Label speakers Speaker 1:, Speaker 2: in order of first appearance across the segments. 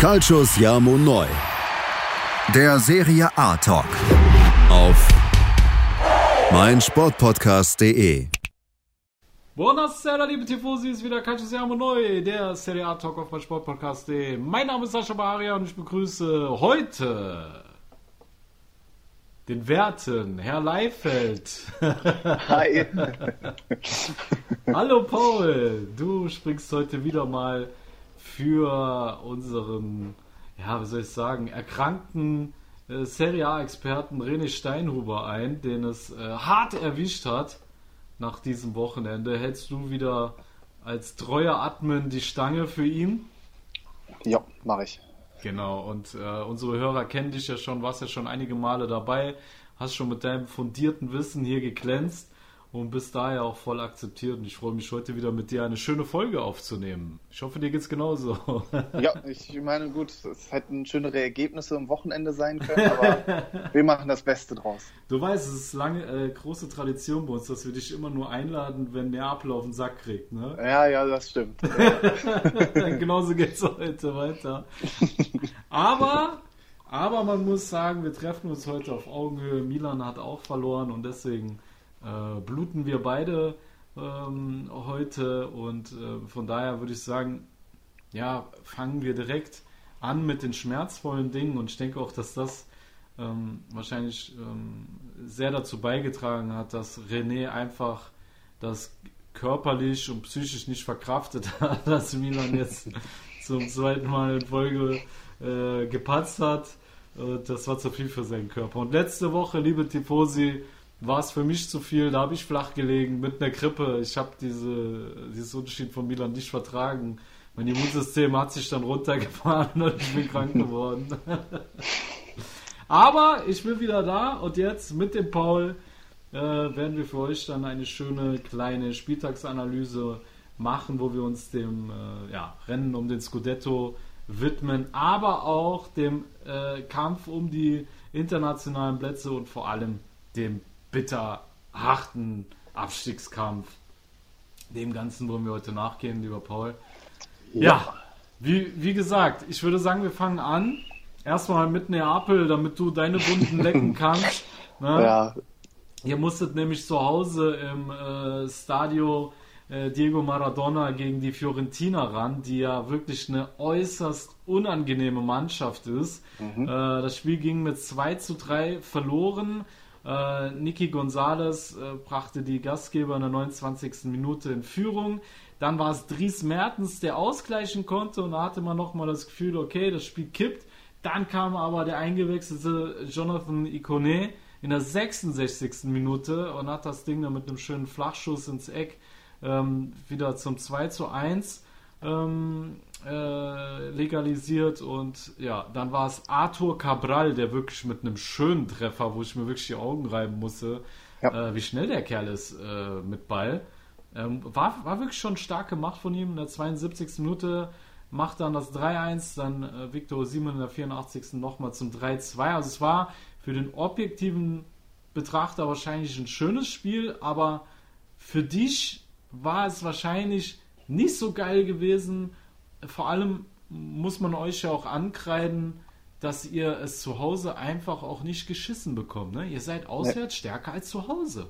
Speaker 1: Calcius Jamo Neu. Der Serie A Talk. Auf meinsportpodcast.de.
Speaker 2: Buonasera, liebe Tifosi, ist wieder Calcius Jamo Neu, der Serie A Talk auf meinsportpodcast.de. Mein Name ist Sascha Baria und ich begrüße heute den Werten, Herr Leifeld.
Speaker 3: Hi.
Speaker 2: Hallo Paul, du springst heute wieder mal für unseren, ja, wie soll ich sagen, erkrankten äh, Serie A-Experten René Steinhuber ein, den es äh, hart erwischt hat nach diesem Wochenende. Hältst du wieder als treuer Admin die Stange für ihn?
Speaker 3: Ja, mache ich.
Speaker 2: Genau, und äh, unsere Hörer kennen dich ja schon, warst ja schon einige Male dabei, hast schon mit deinem fundierten Wissen hier geglänzt und bist daher auch voll akzeptiert. Und ich freue mich heute wieder mit dir eine schöne Folge aufzunehmen. Ich hoffe, dir geht's genauso.
Speaker 3: Ja, ich meine, gut, es hätten schönere Ergebnisse am Wochenende sein können, aber wir machen das Beste draus.
Speaker 2: Du weißt, es ist lange äh, große Tradition bei uns, dass wir dich immer nur einladen, wenn Neapel auf den Sack kriegt, ne?
Speaker 3: Ja, ja, das stimmt.
Speaker 2: Genauso geht's heute weiter. Aber aber man muss sagen, wir treffen uns heute auf Augenhöhe. Milan hat auch verloren und deswegen äh, bluten wir beide ähm, heute und äh, von daher würde ich sagen, ja, fangen wir direkt an mit den schmerzvollen Dingen und ich denke auch, dass das ähm, wahrscheinlich ähm, sehr dazu beigetragen hat, dass René einfach das körperlich und psychisch nicht verkraftet hat, dass Milan jetzt zum zweiten Mal in Folge äh, gepatzt hat. Äh, das war zu viel für seinen Körper. Und letzte Woche, liebe Tifosi, war es für mich zu viel. Da habe ich flach gelegen mit einer Grippe. Ich habe diese, dieses Unterschied von Milan nicht vertragen. Mein Immunsystem hat sich dann runtergefahren und ich bin krank geworden. Aber ich bin wieder da und jetzt mit dem Paul äh, werden wir für euch dann eine schöne kleine Spieltagsanalyse machen, wo wir uns dem äh, ja, Rennen um den Scudetto widmen, aber auch dem äh, Kampf um die internationalen Plätze und vor allem dem bitter harten Abstiegskampf. Dem Ganzen wollen wir heute nachgehen, lieber Paul. Ja, ja wie, wie gesagt, ich würde sagen, wir fangen an. Erstmal mit Neapel, damit du deine Wunden lecken kannst. Ne? Ja. Ihr musstet nämlich zu Hause im äh, Stadio äh, Diego Maradona gegen die Fiorentina ran, die ja wirklich eine äußerst unangenehme Mannschaft ist. Mhm. Äh, das Spiel ging mit 2 zu 3 verloren. Äh, Niki Gonzalez äh, brachte die Gastgeber in der 29. Minute in Führung. Dann war es Dries Mertens, der ausgleichen konnte und da hatte man nochmal das Gefühl, okay, das Spiel kippt. Dann kam aber der eingewechselte Jonathan Ikone in der 66. Minute und hat das Ding dann mit einem schönen Flachschuss ins Eck ähm, wieder zum 2 zu 1 ähm, äh, legalisiert und ja, dann war es Arthur Cabral, der wirklich mit einem schönen Treffer, wo ich mir wirklich die Augen reiben musste, ja. äh, wie schnell der Kerl ist äh, mit Ball. Ähm, war, war wirklich schon stark gemacht von ihm. In der 72. Minute macht dann das 3-1, dann äh, Victor Simon in der 84. nochmal zum 3-2. Also es war für den objektiven Betrachter wahrscheinlich ein schönes Spiel, aber für dich war es wahrscheinlich nicht so geil gewesen. Vor allem muss man euch ja auch ankreiden, dass ihr es zu Hause einfach auch nicht geschissen bekommt. Ne? Ihr seid auswärts nee. stärker als zu Hause.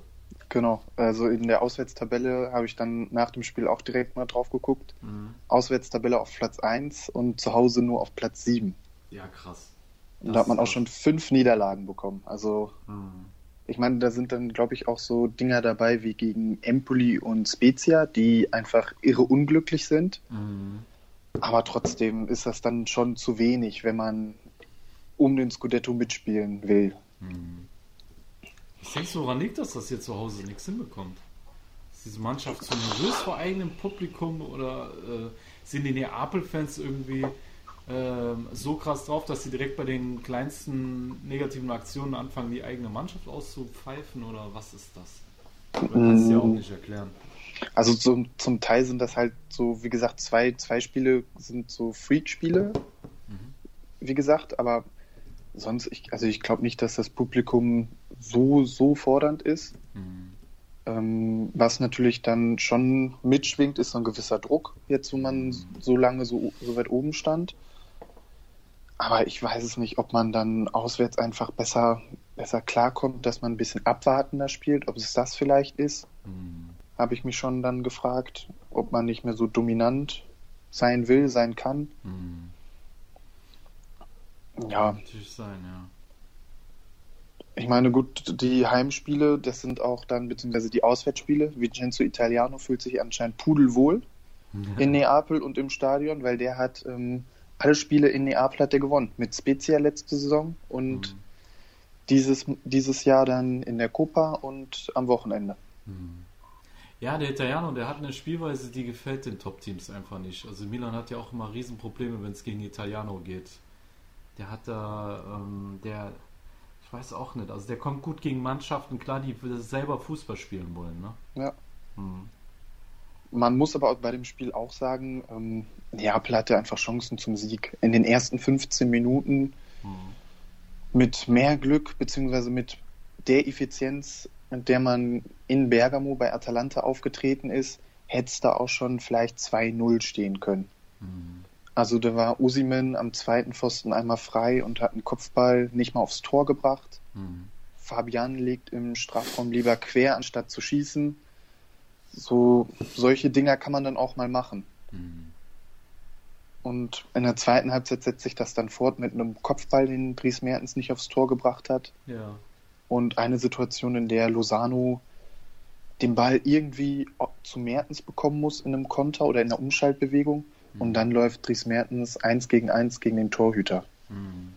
Speaker 3: Genau, also in der Auswärtstabelle habe ich dann nach dem Spiel auch direkt mal drauf geguckt. Mhm. Auswärtstabelle auf Platz 1 und zu Hause nur auf Platz 7.
Speaker 2: Ja, krass.
Speaker 3: Das und da hat man auch schon fünf Niederlagen bekommen. Also mhm. Ich meine, da sind dann, glaube ich, auch so Dinger dabei wie gegen Empoli und Spezia, die einfach irre unglücklich sind. Mhm. Aber trotzdem ist das dann schon zu wenig, wenn man um den Scudetto mitspielen will. Mhm.
Speaker 2: Denkst du, woran liegt das, dass ihr zu Hause nichts hinbekommt? Ist diese Mannschaft zu nervös vor eigenem Publikum oder äh, sind die Neapel-Fans irgendwie so krass drauf, dass sie direkt bei den kleinsten negativen Aktionen anfangen, die eigene Mannschaft auszupfeifen oder was ist das? Das kannst du ja auch mm. nicht erklären.
Speaker 3: Also zum, zum Teil sind das halt so, wie gesagt, zwei, zwei Spiele sind so Freak-Spiele, mhm. wie gesagt, aber sonst, ich, also ich glaube nicht, dass das Publikum so, so fordernd ist. Mhm. Ähm, was natürlich dann schon mitschwingt, ist so ein gewisser Druck, jetzt wo man mhm. so lange so, so weit oben stand. Aber ich weiß es nicht, ob man dann auswärts einfach besser, besser klarkommt, dass man ein bisschen abwartender spielt, ob es das vielleicht ist. Mhm. Habe ich mich schon dann gefragt, ob man nicht mehr so dominant sein will, sein kann. Mhm. Ja. Natürlich sein, ja. Ich meine, gut, die Heimspiele, das sind auch dann, beziehungsweise die Auswärtsspiele. Vincenzo Italiano fühlt sich anscheinend pudelwohl ja. in Neapel und im Stadion, weil der hat ähm, alle Spiele in Neapel hat er gewonnen. Mit Spezia letzte Saison und mhm. dieses, dieses Jahr dann in der Copa und am Wochenende. Mhm.
Speaker 2: Ja, der Italiano, der hat eine Spielweise, die gefällt den Top-Teams einfach nicht. Also Milan hat ja auch immer Riesenprobleme, wenn es gegen Italiano geht. Der hat da, ähm, der, ich weiß auch nicht, also der kommt gut gegen Mannschaften, klar, die selber Fußball spielen wollen, ne? Ja.
Speaker 3: Hm. Man muss aber bei dem Spiel auch sagen, ähm, Neapel hatte einfach Chancen zum Sieg. In den ersten 15 Minuten hm. mit mehr Glück, beziehungsweise mit der Effizienz, mit der man in Bergamo bei Atalanta aufgetreten ist, hätte es da auch schon vielleicht 2-0 stehen können. Hm. Also da war Usimen am zweiten Pfosten einmal frei und hat einen Kopfball nicht mal aufs Tor gebracht. Mhm. Fabian legt im Strafraum lieber quer, anstatt zu schießen. So solche Dinger kann man dann auch mal machen. Mhm. Und in der zweiten Halbzeit setzt sich das dann fort mit einem Kopfball, den Dries Mertens nicht aufs Tor gebracht hat. Ja. Und eine Situation, in der Lozano den Ball irgendwie zu Mertens bekommen muss in einem Konter oder in einer Umschaltbewegung und mhm. dann läuft Dries Mertens eins gegen eins gegen den Torhüter. Mhm.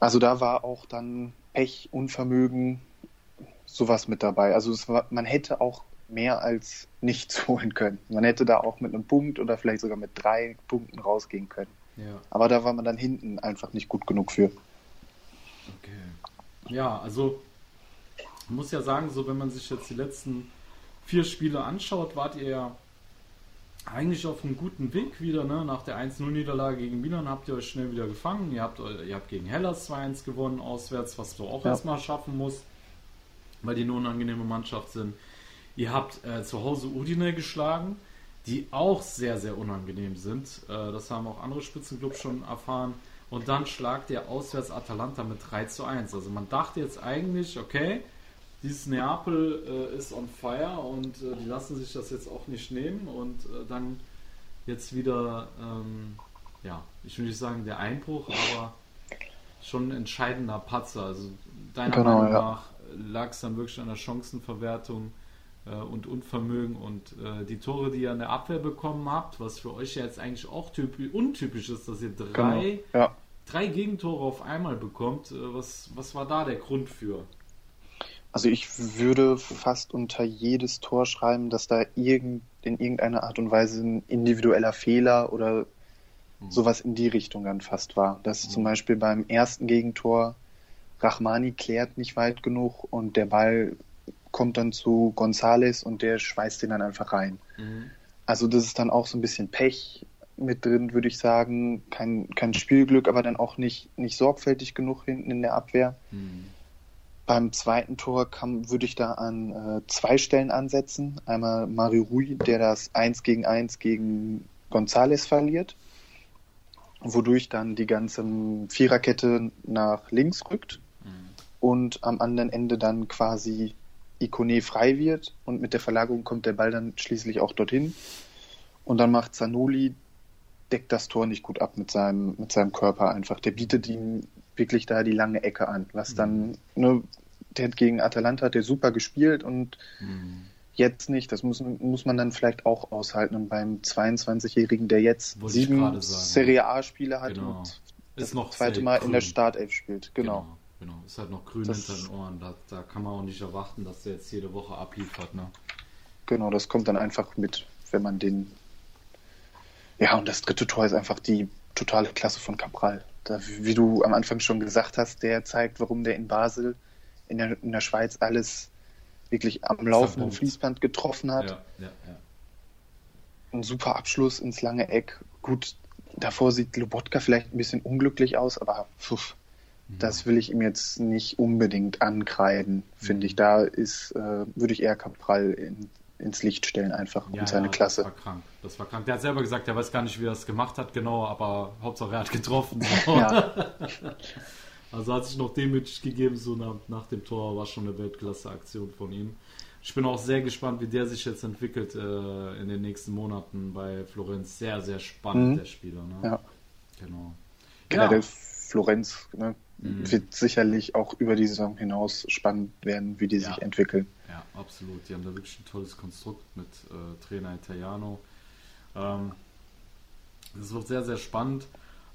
Speaker 3: Also da war auch dann Pech, Unvermögen, sowas mit dabei. Also war, man hätte auch mehr als nichts holen können. Man hätte da auch mit einem Punkt oder vielleicht sogar mit drei Punkten rausgehen können. Ja. Aber da war man dann hinten einfach nicht gut genug für.
Speaker 2: Okay. Ja, also ich muss ja sagen, so wenn man sich jetzt die letzten vier Spiele anschaut, wart ihr ja eigentlich auf einem guten Weg wieder. Ne? Nach der 1-0-Niederlage gegen Milan habt ihr euch schnell wieder gefangen. Ihr habt, ihr habt gegen Hellas 2-1 gewonnen auswärts, was du auch ja. erstmal schaffen musst, weil die eine unangenehme Mannschaft sind. Ihr habt äh, zu Hause Udine geschlagen, die auch sehr, sehr unangenehm sind. Äh, das haben auch andere Spitzenclubs schon erfahren. Und dann schlagt ihr auswärts Atalanta mit 3 zu 1. Also man dachte jetzt eigentlich, okay, dieses Neapel äh, ist on fire und äh, die lassen sich das jetzt auch nicht nehmen und äh, dann jetzt wieder, ähm, ja, ich will nicht sagen der Einbruch, aber schon ein entscheidender Patzer. Also deiner genau, Meinung nach lag es dann wirklich an der Chancenverwertung äh, und Unvermögen und äh, die Tore, die ihr an der Abwehr bekommen habt, was für euch ja jetzt eigentlich auch typisch, untypisch ist, dass ihr drei, genau, ja. drei Gegentore auf einmal bekommt. Äh, was, was war da der Grund für?
Speaker 3: Also ich würde fast unter jedes Tor schreiben, dass da irgend, in irgendeiner Art und Weise ein individueller Fehler oder mhm. sowas in die Richtung dann fast war. Dass mhm. zum Beispiel beim ersten Gegentor Rachmani klärt nicht weit genug und der Ball kommt dann zu Gonzales und der schweißt den dann einfach rein. Mhm. Also das ist dann auch so ein bisschen Pech mit drin, würde ich sagen. Kein, kein Spielglück, aber dann auch nicht, nicht sorgfältig genug hinten in der Abwehr. Mhm. Beim zweiten Tor kam, würde ich da an äh, zwei Stellen ansetzen. Einmal Mario Rui, der das 1 gegen 1 gegen González verliert, wodurch dann die ganze Viererkette nach links rückt. Und am anderen Ende dann quasi Ikone frei wird und mit der Verlagerung kommt der Ball dann schließlich auch dorthin. Und dann macht Zanoli, deckt das Tor nicht gut ab mit seinem, mit seinem Körper einfach. Der bietet ihm wirklich da die lange Ecke an, was dann, mhm. ne, der gegen Atalanta hat der super gespielt und mhm. jetzt nicht. Das muss, muss man dann vielleicht auch aushalten. Und beim 22-Jährigen, der jetzt Wollte sieben Serie A-Spiele hat genau. und das noch zweite Mal grün. in der Startelf spielt. Genau.
Speaker 2: genau. Genau, ist halt noch grün das, hinter den Ohren. Da, da, kann man auch nicht erwarten, dass der jetzt jede Woche abliefert. Ne?
Speaker 3: Genau, das kommt dann einfach mit, wenn man den. Ja, und das dritte Tor ist einfach die totale Klasse von Cabral. Da, wie du am Anfang schon gesagt hast, der zeigt, warum der in Basel, in der, in der Schweiz alles wirklich am laufenden Fließband getroffen hat. Ja, ja, ja. Ein super Abschluss ins lange Eck. Gut, davor sieht Lobotka vielleicht ein bisschen unglücklich aus, aber mhm. Das will ich ihm jetzt nicht unbedingt ankreiden, finde mhm. ich. Da ist, äh, würde ich eher Cabral in, ins Licht stellen einfach
Speaker 2: Ja,
Speaker 3: und seine
Speaker 2: ja,
Speaker 3: Klasse.
Speaker 2: Das war krank. Das war krank. Der hat selber gesagt, er weiß gar nicht, wie er es gemacht hat, genau, aber Hauptsache er hat getroffen.
Speaker 3: Ja,
Speaker 2: Also hat sich noch demütig gegeben, so nach, nach dem Tor war schon eine Weltklasse-Aktion von ihm. Ich bin auch sehr gespannt, wie der sich jetzt entwickelt äh, in den nächsten Monaten bei Florenz. Sehr, sehr spannend,
Speaker 3: Mhm.
Speaker 2: der Spieler. Ne?
Speaker 3: ja.
Speaker 2: Genau.
Speaker 3: Generell
Speaker 2: Ja.
Speaker 3: Florenz ne,
Speaker 2: Mhm.
Speaker 3: wird sicherlich auch über die Saison hinaus spannend werden, wie die
Speaker 2: Ja.
Speaker 3: sich entwickeln.
Speaker 2: Ja, absolut. Die haben da wirklich ein tolles Konstrukt mit äh, Trainer Italiano. Ähm, das wird sehr, sehr spannend.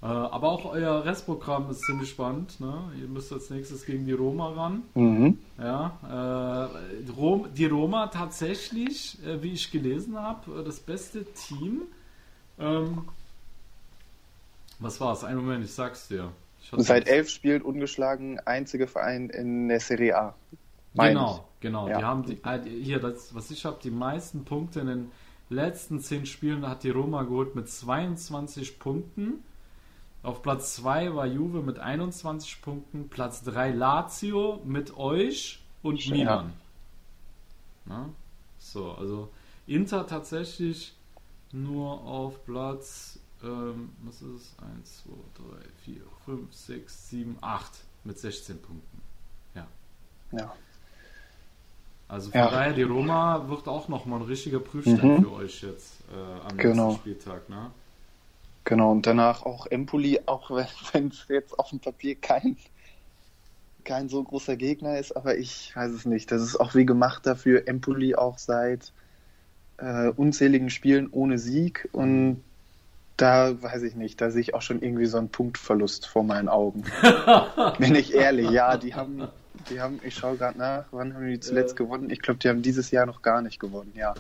Speaker 2: Äh, aber auch euer Restprogramm ist ziemlich spannend. Ne? Ihr müsst als nächstes gegen die Roma ran.
Speaker 3: Mhm.
Speaker 2: Ja, äh, Rom, die Roma tatsächlich, äh, wie ich gelesen habe, äh, das beste Team. Ähm, was war es? Einen Moment, ich sag's dir.
Speaker 3: Seit elf Spielen ungeschlagen, einzige Verein in der Serie A. Meine
Speaker 2: Genau, genau.
Speaker 3: Ja.
Speaker 2: Die haben die, die- hier, das, was ich habe, die meisten Punkte in den letzten zehn Spielen hat die Roma geholt mit 22 Punkten. Auf Platz 2 war Juve mit 21 Punkten, Platz 3 Lazio mit euch und
Speaker 3: Ja.
Speaker 2: Milan. Na? So, also Inter tatsächlich nur auf Platz, ähm, was ist es? 1, 2, 3, 4, 5, 6, 7, 8 mit 16 Punkten. Ja.
Speaker 3: Ja.
Speaker 2: Also von
Speaker 3: Ja.
Speaker 2: daher, die Roma wird auch nochmal ein richtiger Prüfstein
Speaker 3: Mhm.
Speaker 2: für euch jetzt äh, am
Speaker 3: Genau.
Speaker 2: nächsten Spieltag. Ne?
Speaker 3: Genau, und danach auch Empoli, auch wenn es jetzt auf dem Papier kein, kein so großer Gegner ist, aber ich weiß es nicht. Das ist auch wie gemacht dafür. Empoli auch seit äh, unzähligen Spielen ohne Sieg und da weiß ich nicht, da sehe ich auch schon irgendwie so einen Punktverlust vor meinen Augen. Bin ich ehrlich, ja, die haben, die haben, ich schaue gerade nach, wann haben die zuletzt
Speaker 2: Äh.
Speaker 3: gewonnen? Ich glaube, die haben dieses Jahr noch gar nicht gewonnen, ja.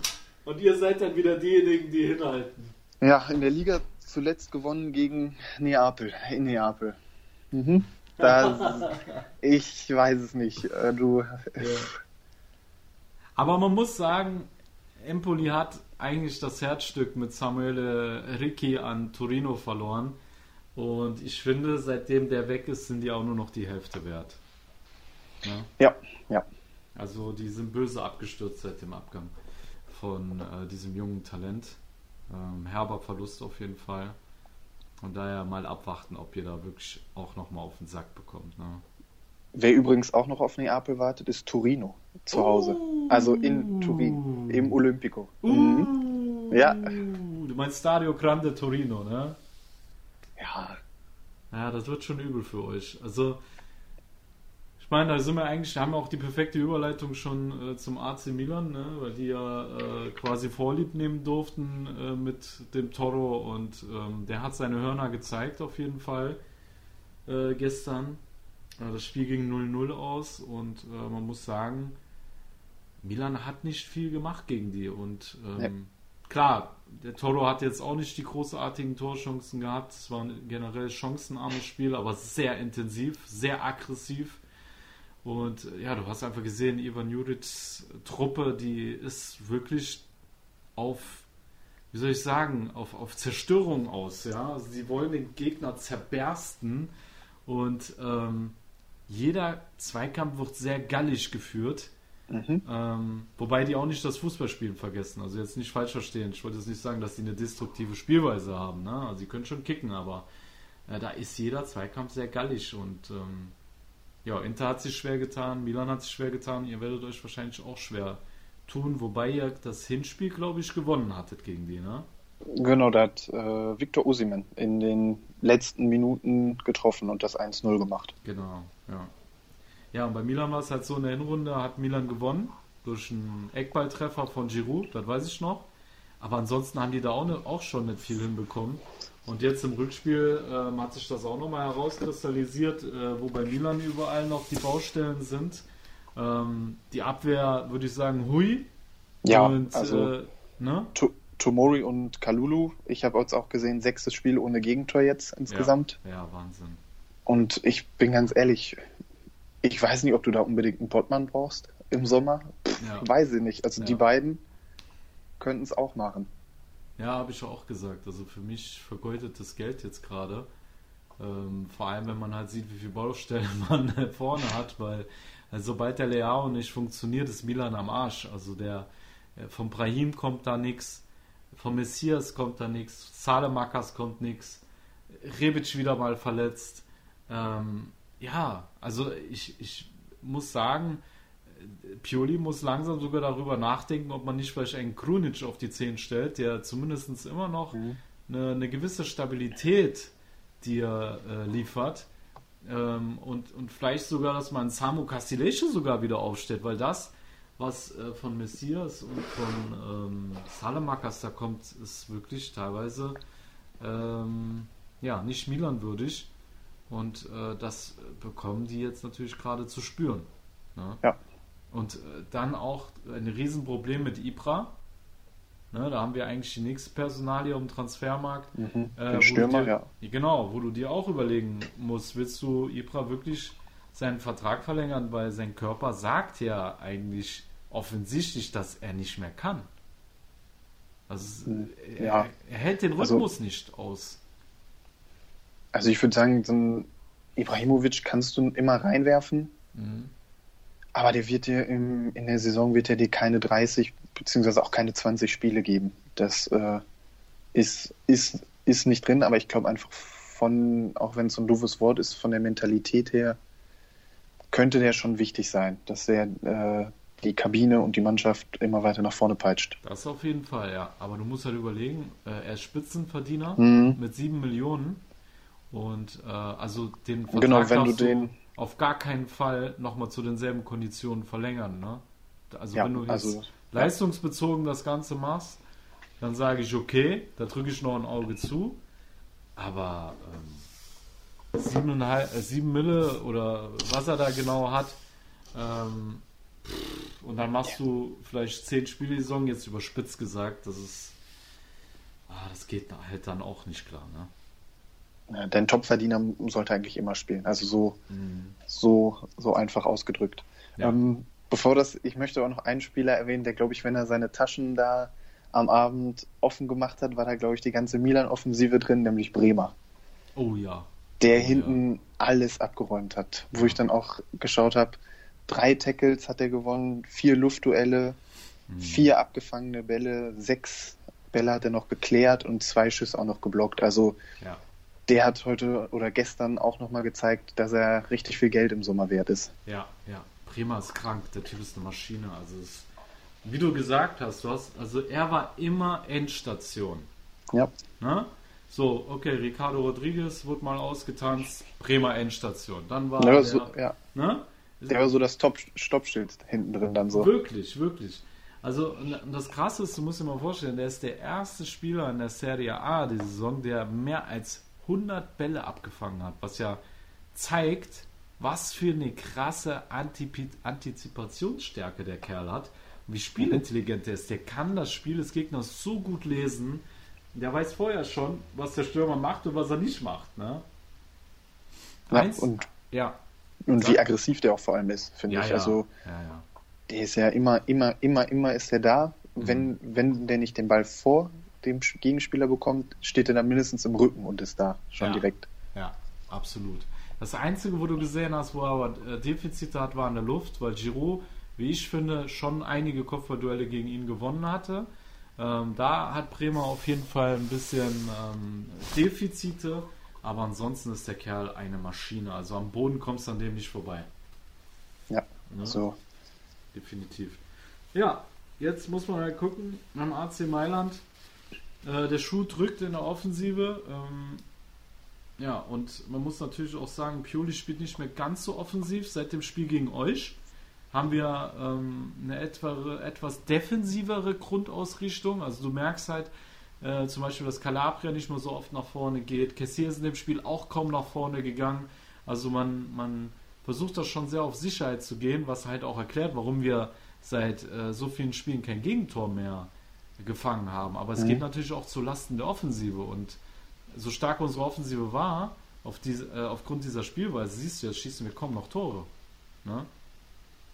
Speaker 2: Und ihr seid dann wieder diejenigen, die hinhalten.
Speaker 3: Ja, in der Liga zuletzt gewonnen gegen Neapel, in Neapel. Mhm. Da, ich weiß es nicht. Äh, Du,
Speaker 2: Aber man muss sagen, Empoli hat eigentlich das Herzstück mit Samuele Ricci an Torino verloren. Und ich finde, seitdem der weg ist, sind die auch nur noch die Hälfte wert. Ne?
Speaker 3: ja, ja.
Speaker 2: Also die sind böse abgestürzt seit dem Abgang von äh, diesem jungen Talent. Ähm, herber Verlust auf jeden Fall. Und daher mal abwarten, ob ihr da wirklich auch nochmal auf den Sack bekommt. Ne?
Speaker 3: Wer übrigens auch noch auf Neapel wartet, ist Torino zu Hause. Also in Turin, im Olympico. Mhm.
Speaker 2: Uh,
Speaker 3: Ja.
Speaker 2: Du meinst Stadio Grande Torino, ne?
Speaker 3: Ja,
Speaker 2: Ja, das wird schon übel für euch. Also, ich meine, da sind wir eigentlich, haben wir auch die perfekte Überleitung schon äh, zum AC Milan, ne? weil die ja äh, quasi Vorlieb nehmen durften äh, mit dem Toro und ähm, der hat seine Hörner gezeigt auf jeden Fall äh, gestern. Das Spiel ging 0-0 aus und äh, man muss sagen, Milan hat nicht viel gemacht gegen die und ähm,
Speaker 3: Nee.
Speaker 2: klar, der Toro hat jetzt auch nicht die großartigen Torchancen gehabt. Es war ein generell chancenarmes Spiel, aber sehr intensiv, sehr aggressiv. Und ja, du hast einfach gesehen, Ivan Jurics Truppe, die ist wirklich auf, wie soll ich sagen, auf, auf Zerstörung aus. Ja? Also sie wollen den Gegner zerbersten und ähm, jeder Zweikampf wird sehr gallig geführt.
Speaker 3: mhm.
Speaker 2: Ähm, wobei die auch nicht das Fußballspielen vergessen. Also jetzt nicht falsch verstehen. Ich wollte jetzt nicht sagen, dass die eine destruktive Spielweise haben. Ne? Also sie können schon kicken, aber äh, da ist jeder Zweikampf sehr gallig. Und ähm, ja, Inter hat sich schwer getan, Milan hat sich schwer getan. Ihr werdet euch wahrscheinlich auch schwer tun, wobei ihr das Hinspiel, glaube ich, gewonnen hattet gegen die. Ne?
Speaker 3: genau, da hat äh, Victor Usimen in den letzten Minuten getroffen und das 1-0 gemacht.
Speaker 2: Genau, ja. Ja, und bei Milan war es halt so, in der Hinrunde hat Milan gewonnen durch einen Eckballtreffer von Giroud, das weiß ich noch. Aber ansonsten haben die da auch, ne, auch schon nicht viel hinbekommen. Und jetzt im Rückspiel ähm, hat sich das auch nochmal herauskristallisiert, äh, wo bei Milan überall noch die Baustellen sind. Ähm, die Abwehr, würde ich sagen, hui.
Speaker 3: Ja,
Speaker 2: und,
Speaker 3: also
Speaker 2: äh, ne?
Speaker 3: To Tomori und Kalulu, ich habe jetzt auch gesehen, sechstes Spiel ohne Gegentor jetzt insgesamt.
Speaker 2: Ja, ja, Wahnsinn.
Speaker 3: Und ich bin ganz ehrlich, ich weiß nicht, ob du da unbedingt einen Pottmann brauchst im Sommer.
Speaker 2: Ja.
Speaker 3: Weiß ich nicht. Also
Speaker 2: Ja.
Speaker 3: die beiden könnten es auch machen.
Speaker 2: Ja, habe ich auch gesagt. Also für mich vergeudet das Geld jetzt gerade. Ähm, vor allem, wenn man halt sieht, wie viele Baustellen man vorne hat, weil also sobald der Leao nicht funktioniert, ist Milan am Arsch. Also der, Äh, von Brahim kommt da nichts. Von Messias kommt da nichts. Salemakas kommt nichts. Rebic wieder mal verletzt. Ähm, ja, also ich, ich muss sagen, Pioli muss langsam sogar darüber nachdenken, ob man nicht vielleicht einen Krunic auf die 10 stellt, der zumindest immer noch mhm. eine, eine, gewisse Stabilität dir äh, liefert. Ähm, und, und vielleicht sogar, dass man Samu Castillejo sogar wieder aufstellt, weil das, was äh, von Messias und von ähm, Salamakas da kommt, ist wirklich teilweise ähm, ja, nicht Milan würdig. Und äh, das bekommen die jetzt natürlich gerade zu spüren. Ne? Ja. Und äh, dann auch ein Riesenproblem mit Ibra. Ne, da haben wir eigentlich die nächste Personalie um Transfermarkt.
Speaker 3: Mhm, äh, Stürmer,
Speaker 2: dir, ja. Genau, wo du dir auch überlegen musst, willst du Ibra wirklich seinen Vertrag verlängern, weil sein Körper sagt ja eigentlich offensichtlich, dass er nicht mehr kann. Also mhm, ja. er, er, hält den also Rhythmus also, nicht aus.
Speaker 3: Also ich würde sagen, so ein Ibrahimovic kannst du immer reinwerfen. Mhm. Aber der wird dir im, in der Saison wird er dir keine 30 beziehungsweise auch keine 20 Spiele geben. Das äh, ist, ist, ist nicht drin, aber ich glaube einfach von, auch wenn es so ein doofes Wort ist, von der Mentalität her, könnte der schon wichtig sein, dass er äh, die Kabine und die Mannschaft immer weiter nach vorne peitscht.
Speaker 2: Das auf jeden Fall, ja. Aber du musst halt überlegen, äh, er ist Spitzenverdiener mhm. mit 7 Millionen. Und äh, also den
Speaker 3: Vertrag genau, wenn du den
Speaker 2: auf gar keinen Fall nochmal zu denselben Konditionen verlängern. Ne? Also ja, wenn du jetzt also, leistungsbezogen das Ganze machst, dann sage ich, okay, da drücke ich noch ein Auge zu. Aber ähm, siebeneinhalb, äh, sieben Mille oder was er da genau hat, ähm, und dann machst du vielleicht zehn Spiele Saison, jetzt überspitzt gesagt, das ist, ah, das geht halt dann auch nicht klar. Ne?
Speaker 3: Ja, dein Topverdiener sollte eigentlich immer spielen. Also so, mhm. so, so einfach ausgedrückt. Ja. Ähm, bevor das, ich möchte auch noch einen Spieler erwähnen, der, glaube ich, wenn er seine Taschen da am Abend offen gemacht hat, war da, glaube ich, die ganze Milan-Offensive drin, nämlich Bremer.
Speaker 2: Oh ja.
Speaker 3: Der
Speaker 2: oh,
Speaker 3: hinten ja. alles abgeräumt hat. Wo ich dann auch geschaut habe, drei Tackles hat er gewonnen, vier Luftduelle, mhm. vier abgefangene Bälle, sechs Bälle hat er noch geklärt und zwei Schüsse auch noch geblockt. Also ja der hat heute oder gestern auch nochmal gezeigt, dass er richtig viel Geld im Sommer wert ist.
Speaker 2: Ja, ja. Prima ist krank, der Typ ist eine Maschine. Also es, wie du gesagt hast, du hast, also er war immer Endstation.
Speaker 3: Ja.
Speaker 2: Ne? So, okay, Ricardo Rodriguez wurde mal ausgetanzt, Bremer Endstation. Dann war
Speaker 3: ja,
Speaker 2: der,
Speaker 3: so, ja. ne? Der war so das Top-Stoppschild hinten drin dann so.
Speaker 2: Wirklich, wirklich. Also das Krasse ist, du musst dir mal vorstellen, der ist der erste Spieler in der Serie A die Saison, der mehr als 100 Bälle abgefangen hat, was ja zeigt, was für eine krasse Antip Antizipationsstärke der Kerl hat wie spielintelligent er ist. Der kann das Spiel des Gegners so gut lesen. Der weiß vorher schon, was der Stürmer macht und was er nicht macht. Ne?
Speaker 3: Ja, Eins, und, ja. und wie aggressiv der auch vor allem ist, finde ja, ich. Ja. Also, der ist ja immer, immer, immer, immer ist er da. Mhm. Wenn, wenn der nicht den Ball vor dem Gegenspieler bekommt, steht er dann mindestens im Rücken und ist da schon
Speaker 2: ja.
Speaker 3: direkt.
Speaker 2: Ja, absolut. Das Einzige, wo du gesehen hast, wo er aber äh, Defizite hat, war in der Luft, weil Giroud, wie ich finde, schon einige Kopfballduelle gegen ihn gewonnen hatte. Ähm, da hat Bremer auf jeden Fall ein bisschen ähm, Defizite, aber ansonsten ist der Kerl eine Maschine. Also am Boden kommst du an dem nicht vorbei.
Speaker 3: Ja, ne? so.
Speaker 2: Definitiv. Ja, jetzt muss man halt gucken, am AC Mailand äh, der Schuh drückt in der Offensive. Ähm, ja, und man muss natürlich auch sagen, Pioli spielt nicht mehr ganz so offensiv. Seit dem Spiel gegen euch haben wir ähm, eine etwa, etwas defensivere Grundausrichtung. Also du merkst halt äh, zum Beispiel, dass Calabria nicht mehr so oft nach vorne geht. Kessier ist in dem Spiel auch kaum nach vorne gegangen. Also man, man versucht das schon sehr auf Sicherheit zu gehen, was halt auch erklärt, warum wir seit äh, so vielen Spielen kein Gegentor mehr äh, gefangen haben. Aber es mhm. geht natürlich auch zu Lasten der Offensive. Und so stark unsere Offensive war, auf diese, äh, aufgrund dieser Spielweise, siehst du, jetzt schießen wir kaum noch Tore. Ne?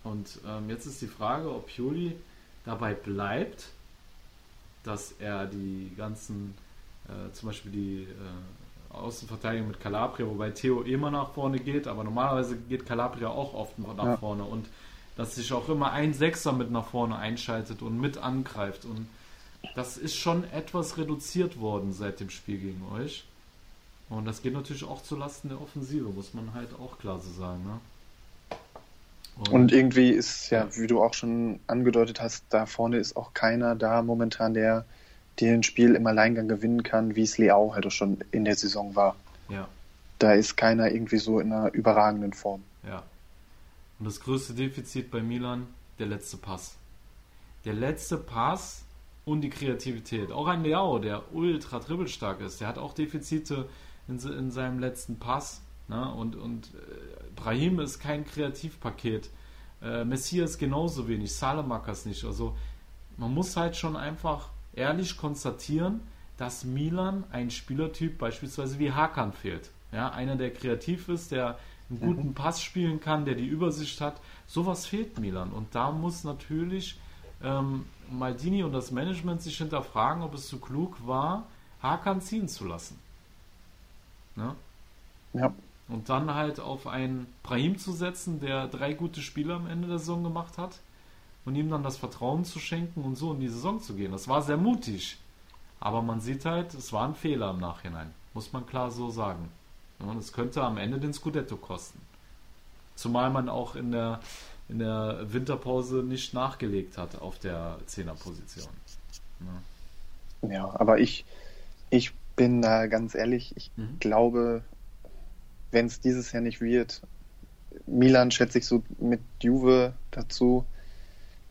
Speaker 2: Und ähm, jetzt ist die Frage, ob Pioli dabei bleibt, dass er die ganzen, äh, zum Beispiel die äh, Außenverteidigung mit Calabria, wobei Theo immer nach vorne geht, aber normalerweise geht Calabria auch oft nach ja. vorne. Und dass sich auch immer ein Sechser mit nach vorne einschaltet und mit angreift. Und das ist schon etwas reduziert worden seit dem Spiel gegen euch. Und das geht natürlich auch zulasten der Offensive, muss man halt auch klar so sagen. Ne?
Speaker 3: Und, und, irgendwie ist ja, wie du auch schon angedeutet hast, da vorne ist auch keiner da momentan, der dir ein Spiel im Alleingang gewinnen kann, wie es Leao halt auch schon in der Saison war.
Speaker 2: Ja.
Speaker 3: Da ist keiner irgendwie so in einer überragenden Form.
Speaker 2: Ja. Und das größte Defizit bei Milan, der letzte Pass. Der letzte Pass und die Kreativität. Auch ein Leao, der ultra dribbelstark ist, der hat auch Defizite in, in seinem letzten Pass. Ne? Und, und äh, Brahim ist kein Kreativpaket. Äh, Messias genauso wenig, Salamakas nicht. Also man muss halt schon einfach ehrlich konstatieren, dass Milan ein Spielertyp beispielsweise wie Hakan fehlt. Ja, einer, der kreativ ist, der einen guten mhm. Pass spielen kann, der die Übersicht hat. Sowas fehlt Milan. Und da muss natürlich ähm, Maldini und das Management sich hinterfragen, ob es so klug war, Hakan ziehen zu lassen. Ne?
Speaker 3: Ja.
Speaker 2: Und dann halt auf einen Brahim zu setzen, der drei gute Spiele am Ende der Saison gemacht hat und ihm dann das Vertrauen zu schenken und so in die Saison zu gehen. Das war sehr mutig. Aber man sieht halt, es war ein Fehler im Nachhinein. Muss man klar so sagen. Und es könnte am Ende den Scudetto kosten. Zumal man auch in der, in der Winterpause nicht nachgelegt hat auf der Zehnerposition.
Speaker 3: Ja. ja, aber ich, ich bin da ganz ehrlich, ich mhm. glaube, wenn es dieses Jahr nicht wird, Milan schätze ich so mit Juve dazu,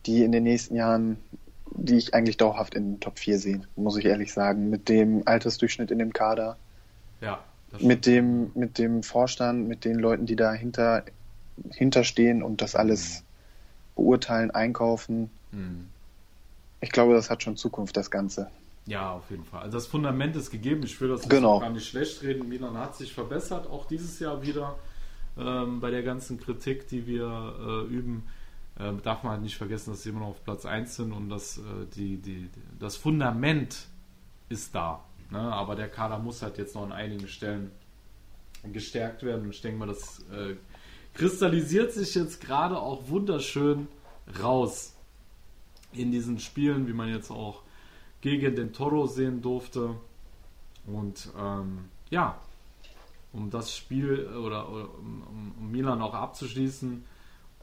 Speaker 3: die in den nächsten Jahren, die ich eigentlich dauerhaft in den Top 4 sehe, muss ich ehrlich sagen, mit dem Altersdurchschnitt in dem Kader.
Speaker 2: Ja.
Speaker 3: Mit dem, mit dem Vorstand, mit den Leuten, die dahinter hinterstehen und das alles beurteilen, einkaufen. Mhm. Ich glaube, das hat schon Zukunft, das Ganze.
Speaker 2: Ja, auf jeden Fall. Also das Fundament ist gegeben. Ich will das
Speaker 3: genau.
Speaker 2: gar nicht schlecht reden. Milan hat sich verbessert, auch dieses Jahr wieder ähm, bei der ganzen Kritik, die wir äh, üben. Äh, darf man halt nicht vergessen, dass sie immer noch auf Platz 1 sind und dass äh, die, die, das Fundament ist da. Ne? Aber der Kader muss halt jetzt noch an einigen Stellen gestärkt werden. Und ich denke mal, das äh, kristallisiert sich jetzt gerade auch wunderschön raus in diesen Spielen, wie man jetzt auch gegen den Toro sehen durfte. Und ähm, ja, um das Spiel oder, oder um, um, Milan auch abzuschließen,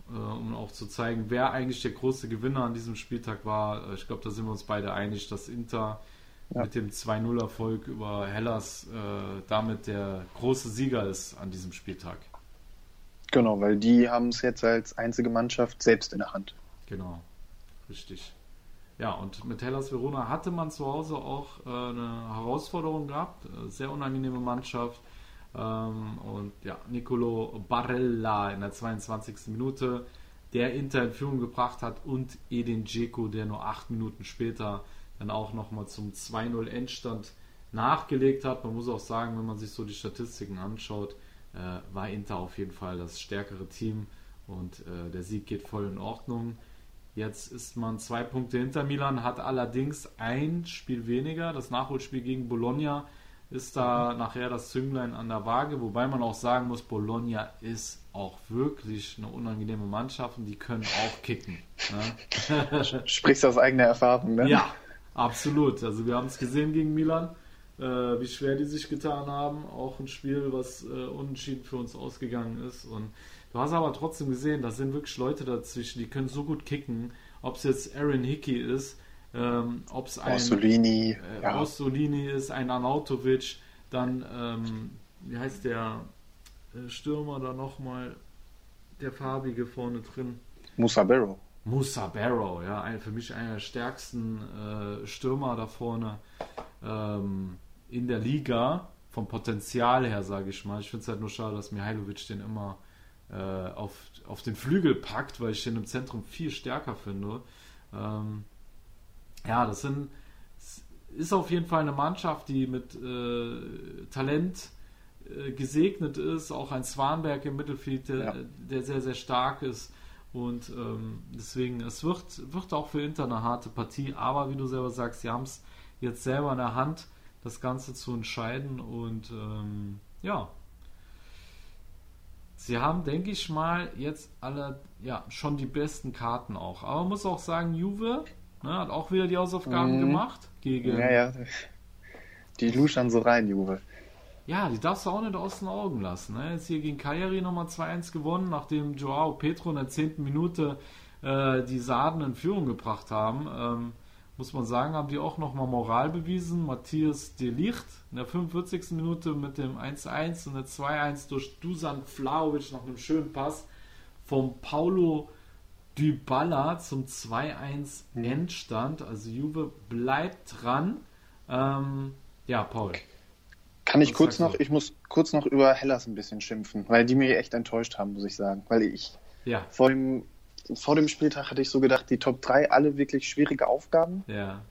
Speaker 2: äh, um auch zu zeigen, wer eigentlich der große Gewinner an diesem Spieltag war. Äh, ich glaube, da sind wir uns beide einig, dass Inter ja. mit dem 2-0-Erfolg über Hellas äh, damit der große Sieger ist an diesem Spieltag.
Speaker 3: Genau, weil die haben es jetzt als einzige Mannschaft selbst in der Hand.
Speaker 2: Genau, richtig. Ja, und mit Hellas Verona hatte man zu Hause auch äh, eine Herausforderung gehabt. Äh, sehr unangenehme Mannschaft. Ähm, und ja, Nicolo Barella in der 22. Minute, der Inter in Führung gebracht hat, und Edin Dzeko, der nur acht Minuten später dann auch nochmal zum 2-0 Endstand nachgelegt hat. Man muss auch sagen, wenn man sich so die Statistiken anschaut, war Inter auf jeden Fall das stärkere Team und äh, der Sieg geht voll in Ordnung. Jetzt ist man zwei Punkte hinter Milan, hat allerdings ein Spiel weniger. Das Nachholspiel gegen Bologna ist da nachher das Zünglein an der Waage, wobei man auch sagen muss, Bologna ist auch wirklich eine unangenehme Mannschaft und die können auch kicken.
Speaker 3: Ne? Sprichst aus eigener Erfahrung, ne?
Speaker 2: Ja, absolut. Also wir haben es gesehen gegen Milan, äh, wie schwer die sich getan haben. Auch ein Spiel, was äh, unentschieden für uns ausgegangen ist und Du hast aber trotzdem gesehen, da sind wirklich Leute dazwischen, die können so gut kicken. Ob es jetzt Aaron Hickey ist, ähm, ob es ein
Speaker 3: Orsolini,
Speaker 2: äh, ja. Orsolini ist, ein Arnautovic, dann, ähm, wie heißt der äh, Stürmer da nochmal, der farbige vorne drin?
Speaker 3: Musa Barrow.
Speaker 2: Musa Barrow, ja, ein, für mich einer der stärksten äh, Stürmer da vorne ähm, in der Liga, vom Potenzial her, sage ich mal. Ich finde es halt nur schade, dass Mihailovic den immer äh, auf, auf den Flügel packt, weil ich den im Zentrum viel stärker finde. Ähm, ja, das sind, ist auf jeden Fall eine Mannschaft, die mit äh, Talent äh, gesegnet ist. Auch ein Swanberg im Mittelfeld, der, ja. der sehr, sehr stark ist. Und ähm, deswegen, es wird, wird auch für Inter eine harte Partie, aber wie du selber sagst, sie haben es jetzt selber in der Hand, das Ganze zu entscheiden. Und ähm, ja, sie haben, denke ich mal, jetzt alle ja schon die besten Karten auch. Aber man muss auch sagen, Juve ne, hat auch wieder die Hausaufgaben mhm. gemacht gegen.
Speaker 3: Ja, ja. Die luschern so rein, Juve.
Speaker 2: Ja, die darfst du auch nicht aus den Augen lassen. Ne? Jetzt hier gegen Cagliari nochmal 2-1 gewonnen, nachdem Joao Petro in der 10. Minute äh, die Sarden in Führung gebracht haben. Ähm, muss man sagen, haben die auch nochmal Moral bewiesen. Matthias De Licht in der 45. Minute mit dem 1-1 und der 2-1 durch Dusan Vlaovic nach einem schönen Pass vom Paulo Dybala zum 2-1 mhm. Endstand. Also Juve bleibt dran. Ähm, ja, Paul.
Speaker 3: Kann ich kurz noch, du? ich muss kurz noch über Hellas ein bisschen schimpfen, weil die mir echt enttäuscht haben, muss ich sagen. Weil ich ja. vor, dem, vor dem Spieltag hatte ich so gedacht, die Top 3 alle wirklich schwierige Aufgaben.
Speaker 2: Ja.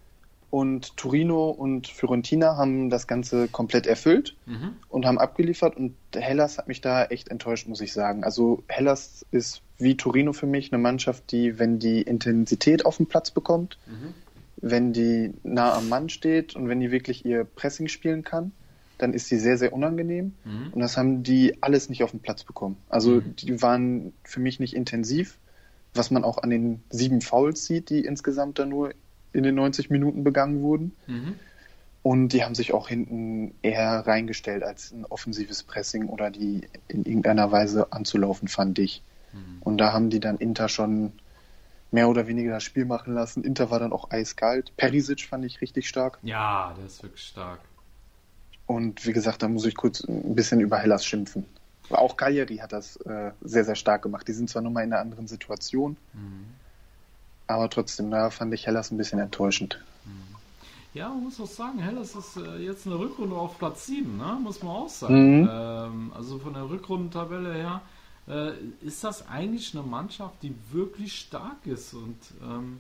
Speaker 3: Und Torino und Fiorentina haben das Ganze komplett erfüllt mhm. und haben abgeliefert. Und Hellas hat mich da echt enttäuscht, muss ich sagen. Also Hellas ist wie Torino für mich eine Mannschaft, die, wenn die Intensität auf dem Platz bekommt, mhm. wenn die nah am Mann steht und wenn die wirklich ihr Pressing spielen kann, dann ist sie sehr, sehr unangenehm. Mhm. Und das haben die alles nicht auf den Platz bekommen. Also mhm. die waren für mich nicht intensiv, was man auch an den sieben Fouls sieht, die insgesamt da nur in den 90 Minuten begangen wurden. Mhm. Und die haben sich auch hinten eher reingestellt als ein offensives Pressing oder die in irgendeiner Weise anzulaufen, fand ich. Mhm. Und da haben die dann Inter schon mehr oder weniger das Spiel machen lassen. Inter war dann auch eiskalt. Perisic fand ich richtig stark.
Speaker 2: Ja, der ist wirklich stark.
Speaker 3: Und wie gesagt, da muss ich kurz ein bisschen über Hellas schimpfen. Auch Cagliari hat das äh, sehr, sehr stark gemacht. Die sind zwar nun mal in einer anderen Situation, mhm. aber trotzdem, da fand ich Hellas ein bisschen enttäuschend. Mhm.
Speaker 2: Ja, man muss auch sagen, Hellas ist äh, jetzt eine Rückrunde auf Platz 7, ne? muss man auch sagen. Mhm. Ähm, also von der Rückrundentabelle her äh, ist das eigentlich eine Mannschaft, die wirklich stark ist. Und ähm,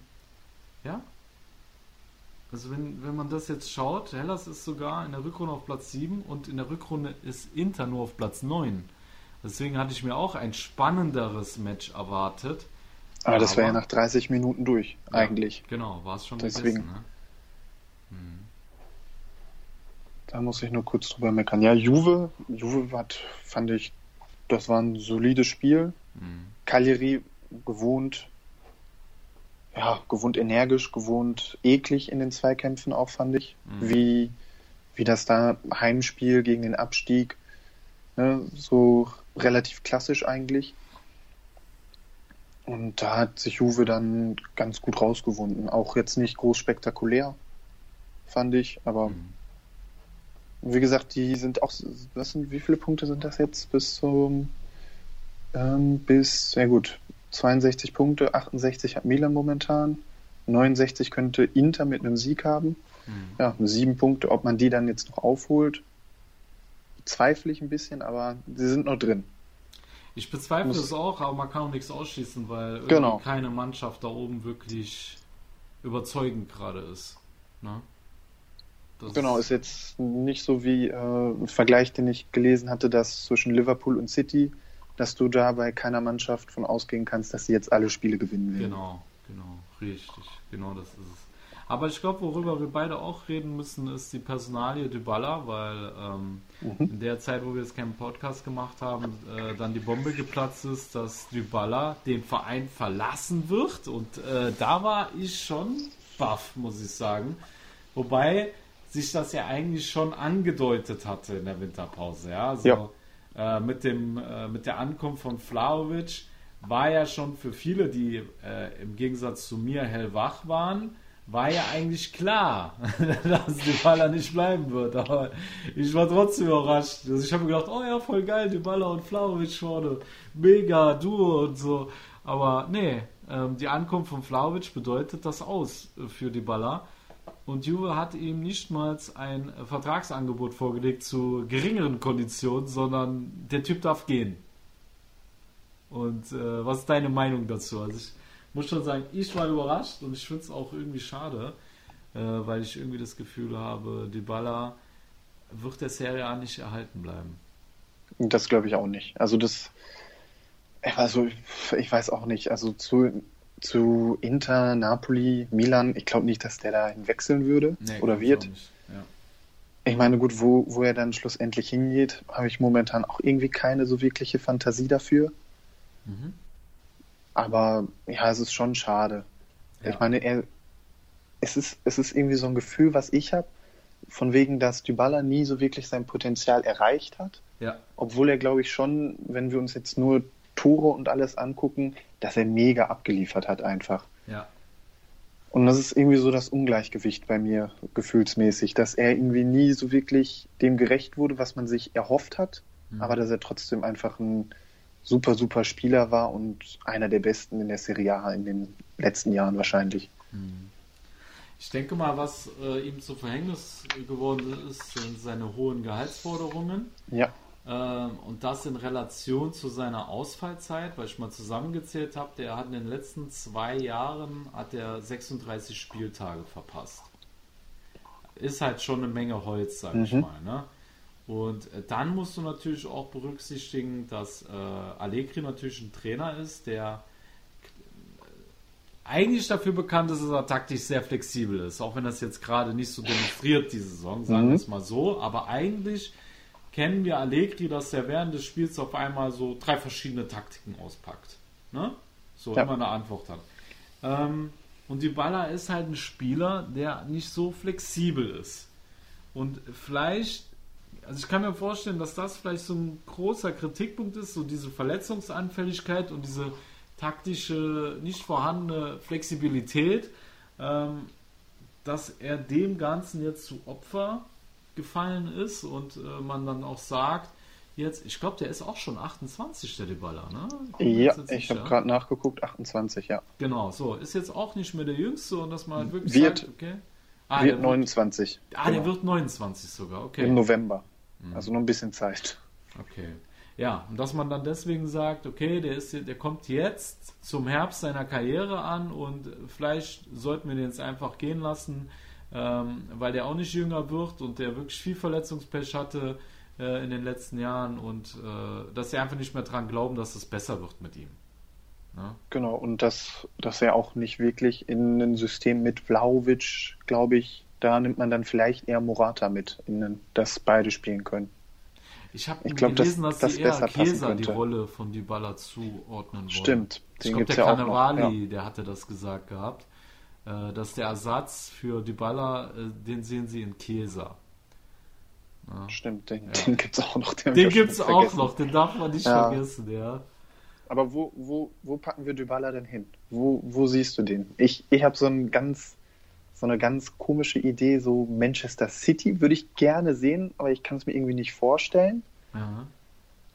Speaker 2: ja, also wenn, wenn man das jetzt schaut, Hellas ist sogar in der Rückrunde auf Platz 7 und in der Rückrunde ist Inter nur auf Platz 9. Deswegen hatte ich mir auch ein spannenderes Match erwartet.
Speaker 3: Aber das wäre ja nach 30 Minuten durch, ja, eigentlich.
Speaker 2: Genau, war es schon
Speaker 3: Deswegen. Gegessen, ne? hm. Da muss ich nur kurz drüber meckern. Ja, Juve, Juve hat, fand ich, das war ein solides Spiel. Cagliari gewohnt ja, gewohnt energisch, gewohnt eklig in den Zweikämpfen auch, fand ich. Mhm. Wie, wie das da Heimspiel gegen den Abstieg, ne, so relativ klassisch eigentlich. Und da hat sich Juve dann ganz gut rausgewunden. Auch jetzt nicht groß spektakulär, fand ich, aber mhm. wie gesagt, die sind auch, was sind, wie viele Punkte sind das jetzt bis zum, ähm, bis, sehr gut, 62 Punkte, 68 hat Milan momentan, 69 könnte Inter mit einem Sieg haben. Mhm. Ja, sieben Punkte, ob man die dann jetzt noch aufholt, zweifle ich ein bisschen, aber sie sind noch drin.
Speaker 2: Ich bezweifle Muss es auch, aber man kann auch nichts ausschließen, weil
Speaker 3: genau.
Speaker 2: keine Mannschaft da oben wirklich überzeugend gerade ist. Ne?
Speaker 3: genau, ist jetzt nicht so wie äh, ein Vergleich, den ich gelesen hatte, dass zwischen Liverpool und City dass du da bei keiner Mannschaft von ausgehen kannst, dass sie jetzt alle Spiele gewinnen werden.
Speaker 2: Genau, genau, richtig, genau das ist es. Aber ich glaube, worüber wir beide auch reden müssen, ist die Personalie Dybala, weil ähm, mhm. in der Zeit, wo wir jetzt keinen Podcast gemacht haben, äh, dann die Bombe geplatzt ist, dass Dybala den Verein verlassen wird. Und äh, da war ich schon baff, muss ich sagen. Wobei sich das ja eigentlich schon angedeutet hatte in der Winterpause. Ja, also, ja äh, mit, dem, äh, mit der Ankunft von Flaovic war ja schon für viele, die äh, im Gegensatz zu mir hellwach waren, war ja eigentlich klar, dass die Baller nicht bleiben wird. Aber ich war trotzdem überrascht. Also ich habe mir gedacht, oh ja, voll geil, die Baller und Flaovic vorne. Mega, Duo und so. Aber nee, ähm, die Ankunft von Flaovic bedeutet das aus für die Baller. Und Juve hat ihm nicht mal ein Vertragsangebot vorgelegt zu geringeren Konditionen, sondern der Typ darf gehen. Und äh, was ist deine Meinung dazu? Also ich muss schon sagen, ich war überrascht und ich finde es auch irgendwie schade, äh, weil ich irgendwie das Gefühl habe, Baller wird der Serie A nicht erhalten bleiben.
Speaker 3: Das glaube ich auch nicht. Also das, also ich weiß auch nicht. Also zu zu Inter, Napoli, Milan. Ich glaube nicht, dass der da wechseln würde nee, oder wird.
Speaker 2: Ja.
Speaker 3: Ich meine, gut, wo, wo er dann schlussendlich hingeht, habe ich momentan auch irgendwie keine so wirkliche Fantasie dafür. Mhm. Aber ja, es ist schon schade. Ja. Ich meine, er, es, ist, es ist irgendwie so ein Gefühl, was ich habe, von wegen, dass Dybala nie so wirklich sein Potenzial erreicht hat.
Speaker 2: Ja.
Speaker 3: Obwohl er, glaube ich, schon, wenn wir uns jetzt nur Tore und alles angucken, dass er mega abgeliefert hat einfach.
Speaker 2: Ja.
Speaker 3: Und das ist irgendwie so das Ungleichgewicht bei mir, gefühlsmäßig, dass er irgendwie nie so wirklich dem gerecht wurde, was man sich erhofft hat, mhm. aber dass er trotzdem einfach ein super, super Spieler war und einer der besten in der Serie A in den letzten Jahren wahrscheinlich.
Speaker 2: Mhm. Ich denke mal, was äh, ihm zu Verhängnis geworden ist, sind seine hohen Gehaltsforderungen.
Speaker 3: Ja.
Speaker 2: Ähm, und das in Relation zu seiner Ausfallzeit, weil ich mal zusammengezählt habe, der hat in den letzten zwei Jahren hat er 36 Spieltage verpasst. Ist halt schon eine Menge Holz, sag mhm. ich mal. Ne? Und äh, dann musst du natürlich auch berücksichtigen, dass äh, Allegri natürlich ein Trainer ist, der eigentlich dafür bekannt ist, dass er taktisch sehr flexibel ist. Auch wenn das jetzt gerade nicht so demonstriert, die Saison, sagen mhm. wir es mal so. Aber eigentlich kennen wir Allegri, dass er während des Spiels auf einmal so drei verschiedene Taktiken auspackt. Ne? So ja. immer eine Antwort hat. Ähm, und die Baller ist halt ein Spieler, der nicht so flexibel ist. Und vielleicht, also ich kann mir vorstellen, dass das vielleicht so ein großer Kritikpunkt ist, so diese Verletzungsanfälligkeit und diese taktische, nicht vorhandene Flexibilität, ähm, dass er dem Ganzen jetzt zu Opfer gefallen ist und äh, man dann auch sagt, jetzt, ich glaube, der ist auch schon 28, der Dybala, ne?
Speaker 3: Ja, ich habe gerade nachgeguckt, 28, ja.
Speaker 2: Genau, so, ist jetzt auch nicht mehr der Jüngste und dass man halt
Speaker 3: wirklich wird, sagt, okay. Ah, wird 29.
Speaker 2: Wird, ah, genau. der wird 29 sogar, okay.
Speaker 3: Im November. Mhm. Also noch ein bisschen Zeit.
Speaker 2: Okay. Ja, und dass man dann deswegen sagt, okay, der, ist, der kommt jetzt zum Herbst seiner Karriere an und vielleicht sollten wir den jetzt einfach gehen lassen, ähm, weil der auch nicht jünger wird und der wirklich viel Verletzungspech hatte äh, in den letzten Jahren und äh, dass sie einfach nicht mehr dran glauben, dass es besser wird mit ihm.
Speaker 3: Ja? Genau, und dass, dass er auch nicht wirklich in ein System mit Vlaovic, glaube ich, da nimmt man dann vielleicht eher Morata mit, dass beide spielen können.
Speaker 2: Ich habe gelesen, das, dass sie eher Kesa die Rolle von Dybala zuordnen wollen.
Speaker 3: Stimmt.
Speaker 2: Ich glaube, der Cannavali, ja. der hatte das gesagt gehabt, äh, dass der Ersatz für Dybala, äh, den sehen sie in Kesa.
Speaker 3: Ja. Stimmt, den, ja. den gibt es auch noch.
Speaker 2: Den, den gibt es auch noch, den darf man nicht ja. vergessen, ja.
Speaker 3: Aber wo, wo, wo packen wir Dybala denn hin? Wo, wo siehst du den? Ich, ich habe so einen ganz so eine ganz komische Idee, so Manchester City würde ich gerne sehen, aber ich kann es mir irgendwie nicht vorstellen.
Speaker 2: Ja.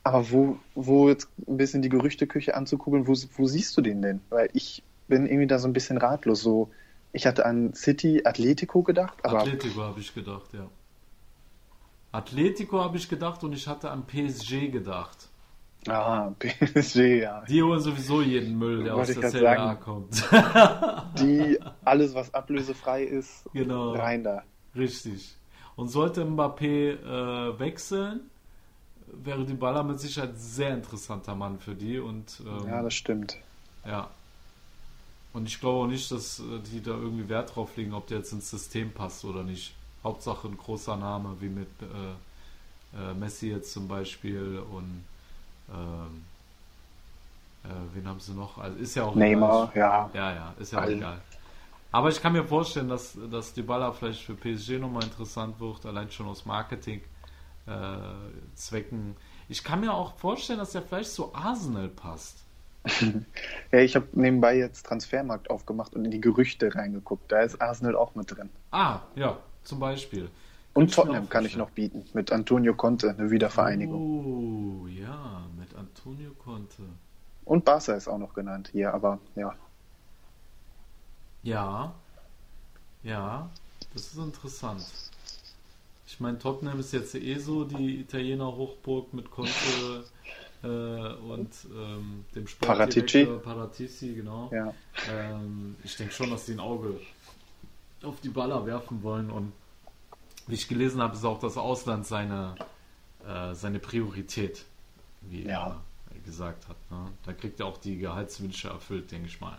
Speaker 3: Aber wo, wo jetzt ein bisschen die Gerüchteküche anzukugeln, wo, wo siehst du den denn? Weil ich bin irgendwie da so ein bisschen ratlos. So, ich hatte an City Atletico gedacht.
Speaker 2: Aber Atletico habe ich gedacht, ja. Atletico habe ich gedacht und ich hatte an PSG gedacht.
Speaker 3: Ah, PSG, ja.
Speaker 2: Die holen sowieso jeden Müll, der Wollte aus der Serie A kommt.
Speaker 3: Die, alles was ablösefrei ist,
Speaker 2: genau.
Speaker 3: rein da.
Speaker 2: Richtig. Und sollte Mbappé äh, wechseln, wäre die Baller mit Sicherheit ein sehr interessanter Mann für die. Und,
Speaker 3: ähm, ja, das stimmt.
Speaker 2: Ja. Und ich glaube auch nicht, dass äh, die da irgendwie Wert drauf legen, ob der jetzt ins System passt oder nicht. Hauptsache ein großer Name, wie mit äh, äh, Messi jetzt zum Beispiel und ähm, äh, wen haben sie noch? Also ist ja auch
Speaker 3: Neymar,
Speaker 2: egal. ja. Ja, ja, ist ja auch egal. Aber ich kann mir vorstellen, dass, dass Dybala vielleicht für PSG nochmal interessant wird, allein schon aus Marketing-Zwecken. Äh, ich kann mir auch vorstellen, dass er vielleicht zu Arsenal passt.
Speaker 3: ja, ich habe nebenbei jetzt Transfermarkt aufgemacht und in die Gerüchte reingeguckt. Da ist Arsenal auch mit drin.
Speaker 2: Ah, ja, zum Beispiel.
Speaker 3: Und Tottenham kann ich noch bieten, mit Antonio Conte, eine Wiedervereinigung.
Speaker 2: Oh, ja, mit Antonio Conte.
Speaker 3: Und Barca ist auch noch genannt hier, aber ja.
Speaker 2: Ja, ja, das ist interessant. Ich meine, Tottenham ist jetzt eh so die Italiener Hochburg mit Conte äh, und ähm, dem
Speaker 3: Sportdirektor
Speaker 2: Paratici, genau.
Speaker 3: Ja.
Speaker 2: Ähm, ich denke schon, dass sie ein Auge auf die Baller werfen wollen und wie ich gelesen habe, ist auch das Ausland seine, äh, seine Priorität, wie ja. er gesagt hat. Ne? Da kriegt er auch die Gehaltswünsche erfüllt, denke ich mal.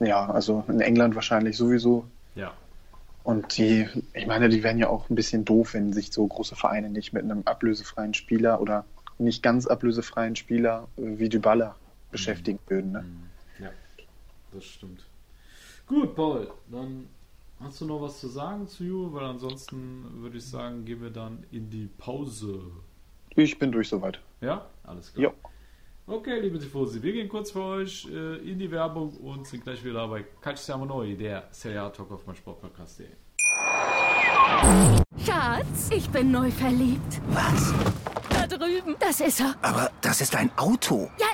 Speaker 3: Ja, also in England wahrscheinlich sowieso.
Speaker 2: Ja.
Speaker 3: Und die, ich meine, die wären ja auch ein bisschen doof, wenn sich so große Vereine nicht mit einem ablösefreien Spieler oder nicht ganz ablösefreien Spieler wie Dybala beschäftigen würden. Ne?
Speaker 2: Ja, das stimmt. Gut, Paul, dann hast du noch was zu sagen zu Juve, weil ansonsten würde ich sagen, gehen wir dann in die Pause.
Speaker 3: Ich bin durch soweit.
Speaker 2: Ja, alles klar. Ja. Okay, liebe Tifosi, wir gehen kurz für euch äh, in die Werbung und sind gleich wieder bei Calciamo Noi, der Serie A Talk auf mein Sportpodcast.de.
Speaker 4: Schatz, ich bin neu verliebt.
Speaker 5: Was?
Speaker 4: Da drüben. Das ist er.
Speaker 5: Aber das ist ein Auto.
Speaker 4: Ja.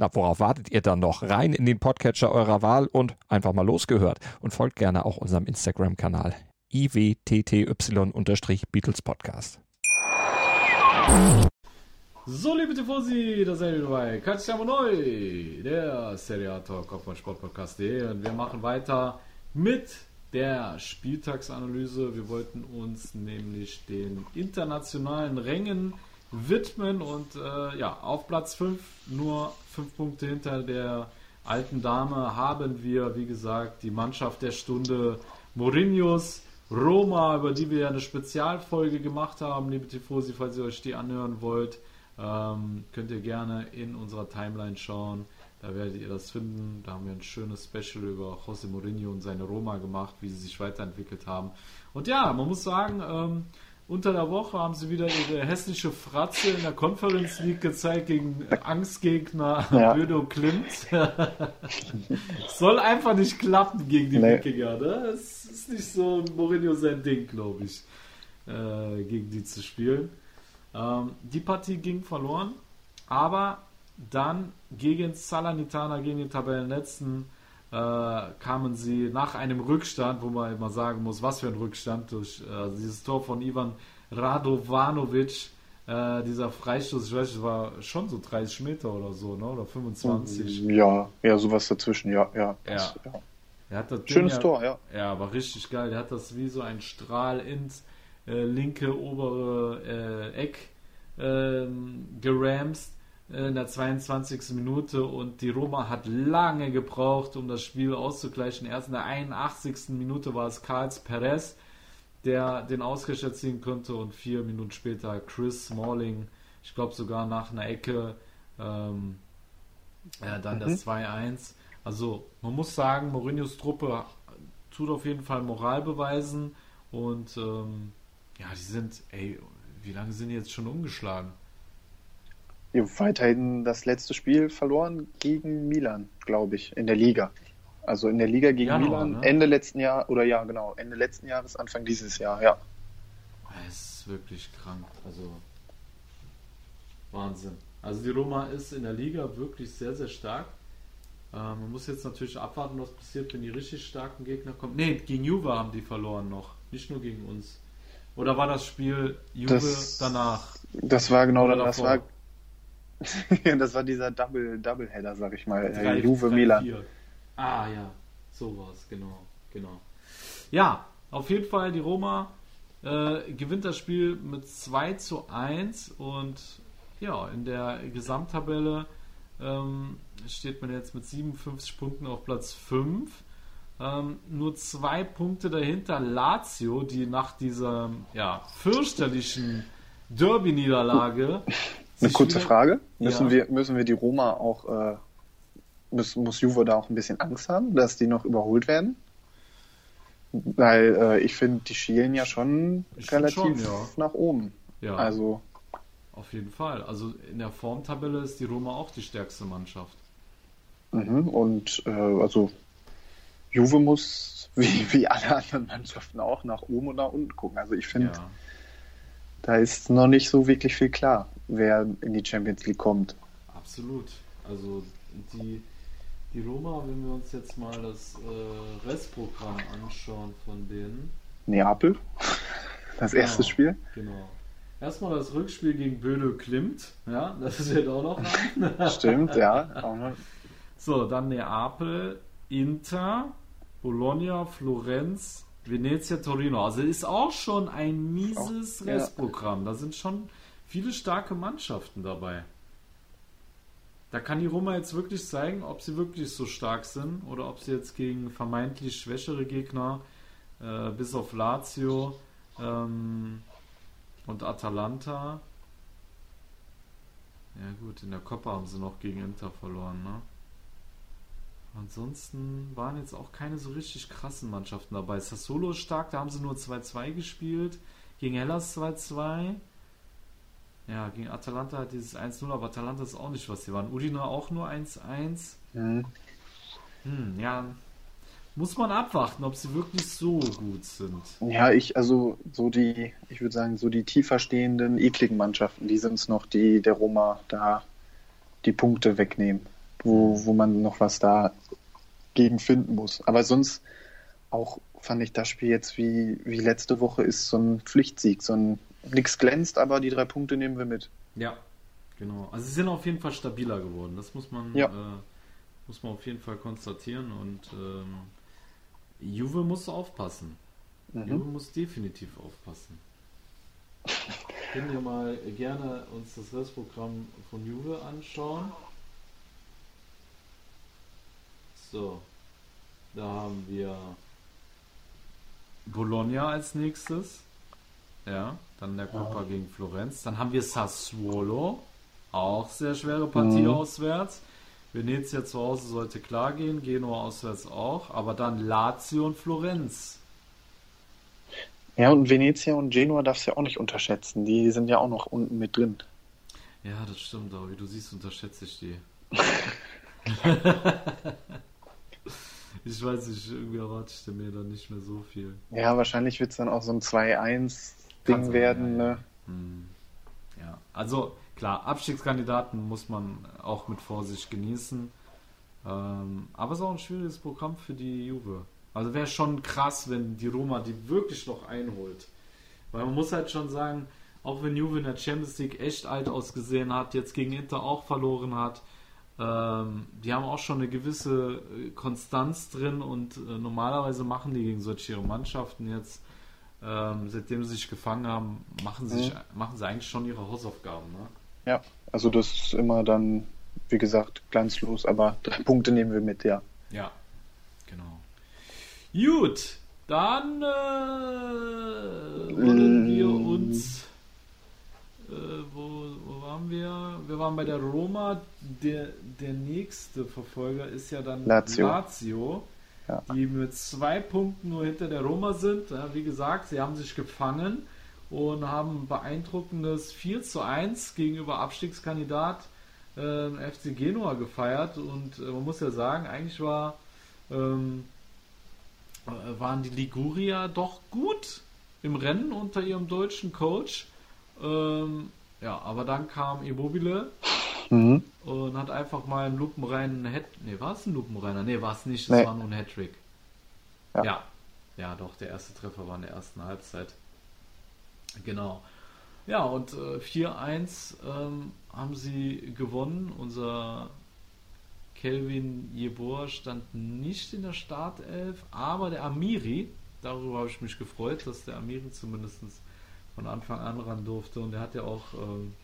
Speaker 6: Na, worauf wartet ihr dann noch? Rein in den Podcatcher eurer Wahl und einfach mal losgehört. Und folgt gerne auch unserem Instagram-Kanal iwtty-Beatles Podcast.
Speaker 2: So, liebe Tifosi, da seid ihr dabei. Calciamo Noi, der A Talk auf Sportpodcast.de und wir machen weiter mit der Spieltagsanalyse. Wir wollten uns nämlich den internationalen Rängen widmen und äh, ja, auf Platz 5, nur 5 Punkte hinter der alten Dame, haben wir, wie gesagt, die Mannschaft der Stunde Mourinhos. Roma, über die wir ja eine Spezialfolge gemacht haben, liebe Tifosi, falls ihr euch die anhören wollt. Ähm, könnt ihr gerne in unserer Timeline schauen. Da werdet ihr das finden. Da haben wir ein schönes Special über José Mourinho und seine Roma gemacht, wie sie sich weiterentwickelt haben. Und ja, man muss sagen, ähm, unter der Woche haben sie wieder ihre hässliche Fratze in der Conference League gezeigt gegen Angstgegner ja. Bödo Klimt. Soll einfach nicht klappen gegen die nee. Wikinger. Ne? Es ist nicht so Mourinho sein Ding, glaube ich, äh, gegen die zu spielen. Ähm, die Partie ging verloren, aber dann gegen Salernitana, gegen den Tabellenletzten, kamen sie nach einem Rückstand, wo man immer sagen muss, was für ein Rückstand, durch äh, dieses Tor von Ivan Radovanovic, äh, dieser Freistoß, ich weiß, war schon so 30 Meter oder so, ne? oder 25.
Speaker 3: Ja, ja, sowas dazwischen, ja. ja, das,
Speaker 2: ja. ja.
Speaker 3: Schönes ja, Tor, ja.
Speaker 2: Ja, war richtig geil. Der hat das wie so ein Strahl ins äh, linke obere äh, Eck ähm, geramst äh, in der 22. Minute und die Roma hat lange gebraucht, um das Spiel auszugleichen. Erst in der 81. Minute war es Carls Perez, der den Ausgleich erzielen konnte und vier Minuten später Chris Smalling, ich glaube sogar nach einer Ecke, ähm, ja, dann mhm. das 2-1. Also man muss sagen, Mourinhos Truppe tut auf jeden Fall Moral beweisen und ähm, ja, die sind, ey, wie lange sind die jetzt schon umgeschlagen?
Speaker 3: Weiterhin das letzte Spiel verloren gegen Milan, glaube ich, in der Liga. Also in der Liga gegen Januar, Milan, ne? Ende letzten Jahr, oder ja, genau, Ende letzten Jahres, Anfang dieses Jahr, ja.
Speaker 2: Es ist wirklich krank, also Wahnsinn. Also die Roma ist in der Liga wirklich sehr, sehr stark. Äh, man muss jetzt natürlich abwarten, was passiert, wenn die richtig starken Gegner kommen. Ne, gegen Juve haben die verloren noch, nicht nur gegen uns. Oder war das Spiel Juve das, danach?
Speaker 3: Das war genau, das war das war dieser Double Doubleheader, sag ich mal, drei, Juve drei, Milan. Vier.
Speaker 2: Ah ja, so war es, genau, genau. Ja, auf jeden Fall die Roma äh, gewinnt das Spiel mit 2 zu 1 und ja, in der Gesamttabelle ähm, steht man jetzt mit 57 Punkten auf Platz 5. Ähm, nur zwei Punkte dahinter Lazio, die nach dieser ja, fürchterlichen Derby-Niederlage.
Speaker 3: Eine kurze Frage. Müssen, ja. wir, müssen wir die Roma auch, äh, muss, muss Juve da auch ein bisschen Angst haben, dass die noch überholt werden? Weil äh, ich finde, die schielen ja schon ich relativ schon, ja. nach oben. Ja. Also.
Speaker 2: Auf jeden Fall. Also in der Formtabelle ist die Roma auch die stärkste Mannschaft.
Speaker 3: Mhm, und äh, also Juve muss, wie, wie alle anderen Mannschaften auch, nach oben und nach unten gucken. Also ich finde, ja. da ist noch nicht so wirklich viel klar, wer in die Champions League kommt.
Speaker 2: Absolut. Also die, die Roma, wenn wir uns jetzt mal das äh, Restprogramm anschauen von denen.
Speaker 3: Neapel, das erste
Speaker 2: genau,
Speaker 3: Spiel.
Speaker 2: Genau. erstmal das Rückspiel gegen Böde Klimt. Ja, das ist jetzt auch noch
Speaker 3: an. Stimmt, ja.
Speaker 2: So, dann Neapel, Inter, Bologna, Florenz, Venezia, Torino. Also ist auch schon ein mieses auch, Restprogramm. Ja. Da sind schon viele starke Mannschaften dabei. Da kann die Roma jetzt wirklich zeigen, ob sie wirklich so stark sind oder ob sie jetzt gegen vermeintlich schwächere Gegner, äh, bis auf Lazio ähm, und Atalanta. Ja gut, in der Coppa haben sie noch gegen Inter verloren, ne? Ansonsten waren jetzt auch keine so richtig krassen Mannschaften dabei. Sassolo ist stark, da haben sie nur 2-2 gespielt. Gegen Hellas 2-2. Ja, gegen Atalanta hat dieses 1-0, aber Atalanta ist auch nicht, was sie waren. Udina auch nur 1-1. Mhm. Hm, ja, muss man abwarten, ob sie wirklich so gut sind.
Speaker 3: Ja, ich, also so die, ich würde sagen, so die tiefer stehenden, ekligen Mannschaften, die sind es noch, die der Roma da die Punkte wegnehmen, wo, wo man noch was da gegen finden muss. Aber sonst auch fand ich das Spiel jetzt wie, wie letzte Woche ist so ein Pflichtsieg, so ein nichts glänzt, aber die drei Punkte nehmen wir mit.
Speaker 2: Ja, genau. Also sie sind auf jeden Fall stabiler geworden. Das muss man, ja. äh, muss man auf jeden Fall konstatieren. Und ähm, Juve muss aufpassen. Mhm. Juve muss definitiv aufpassen. Können wir mal gerne uns das Restprogramm von Juve anschauen. So, da haben wir Bologna als nächstes. Ja, dann der Coppa ja. gegen Florenz. Dann haben wir Sassuolo, auch sehr schwere Partie mhm. auswärts. Venezia zu Hause sollte klar gehen, Genua auswärts auch, aber dann Lazio und Florenz.
Speaker 3: Ja, und Venezia und Genua darfst du ja auch nicht unterschätzen. Die sind ja auch noch unten mit drin.
Speaker 2: Ja, das stimmt, aber wie du siehst, unterschätze ich die. ich weiß nicht, irgendwie erwarte ich mir dann nicht mehr so viel.
Speaker 3: Ja, wahrscheinlich wird es dann auch so ein 2-1 Ding werden. Ja, ja. Ne? Hm.
Speaker 2: ja, also klar, Abstiegskandidaten muss man auch mit Vorsicht genießen. Ähm, aber es ist auch ein schwieriges Programm für die Juve. Also wäre schon krass, wenn die Roma die wirklich noch einholt. Weil man muss halt schon sagen, auch wenn Juve in der Champions League echt alt ausgesehen hat, jetzt gegen Inter auch verloren hat, ähm, die haben auch schon eine gewisse äh, Konstanz drin und äh, normalerweise machen die gegen solche Mannschaften jetzt ähm, seitdem sie sich gefangen haben, machen sie, mhm. machen sie eigentlich schon ihre Hausaufgaben. Ne?
Speaker 3: Ja, also das ist immer dann, wie gesagt, glanzlos, aber drei Punkte nehmen wir mit, ja.
Speaker 2: Ja, genau. Gut, dann äh, wollen wir uns. Äh, wo, wo waren wir? Wir waren bei der Roma. Der, der nächste Verfolger ist ja dann
Speaker 3: Lazio.
Speaker 2: Lazio die mit zwei Punkten nur hinter der Roma sind. Ja, wie gesagt, sie haben sich gefangen und haben ein beeindruckendes 4 zu 1 gegenüber Abstiegskandidat äh, FC Genua gefeiert. Und äh, man muss ja sagen, eigentlich war, ähm, äh, waren die Liguria doch gut im Rennen unter ihrem deutschen Coach. Ähm, ja, aber dann kam Immobile Mhm. Und hat einfach mal einen lupenreinen Head. Ne, war es ein lupenreiner? Ne, war es nicht. Es nee. war nur ein Hattrick. Ja. ja. ja. doch, der erste Treffer war in der ersten Halbzeit. Genau. Ja, und äh, 4-1 ähm, haben sie gewonnen. Unser Kelvin Jeboa stand nicht in der Startelf, aber der Amiri, darüber habe ich mich gefreut, dass der Amiri zumindest von Anfang an ran durfte. Und er hat ja auch ähm,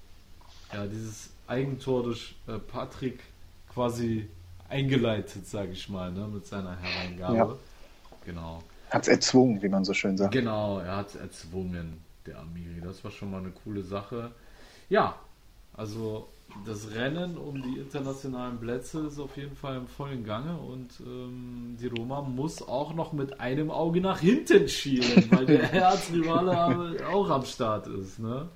Speaker 2: ja, dieses Eigentor durch äh, Patrick quasi eingeleitet, sage ich mal, ne, mit seiner Hereingabe. Ja. Genau.
Speaker 3: Hat es erzwungen, wie man so schön sagt.
Speaker 2: Genau, er hat es erzwungen, der Amiri. Das war schon mal eine coole Sache. Ja, also das Rennen um die internationalen Plätze ist auf jeden Fall im vollen Gange und ähm, die Roma muss auch noch mit einem Auge nach hinten schielen, weil der Herzrivale auch am Start ist. Ne?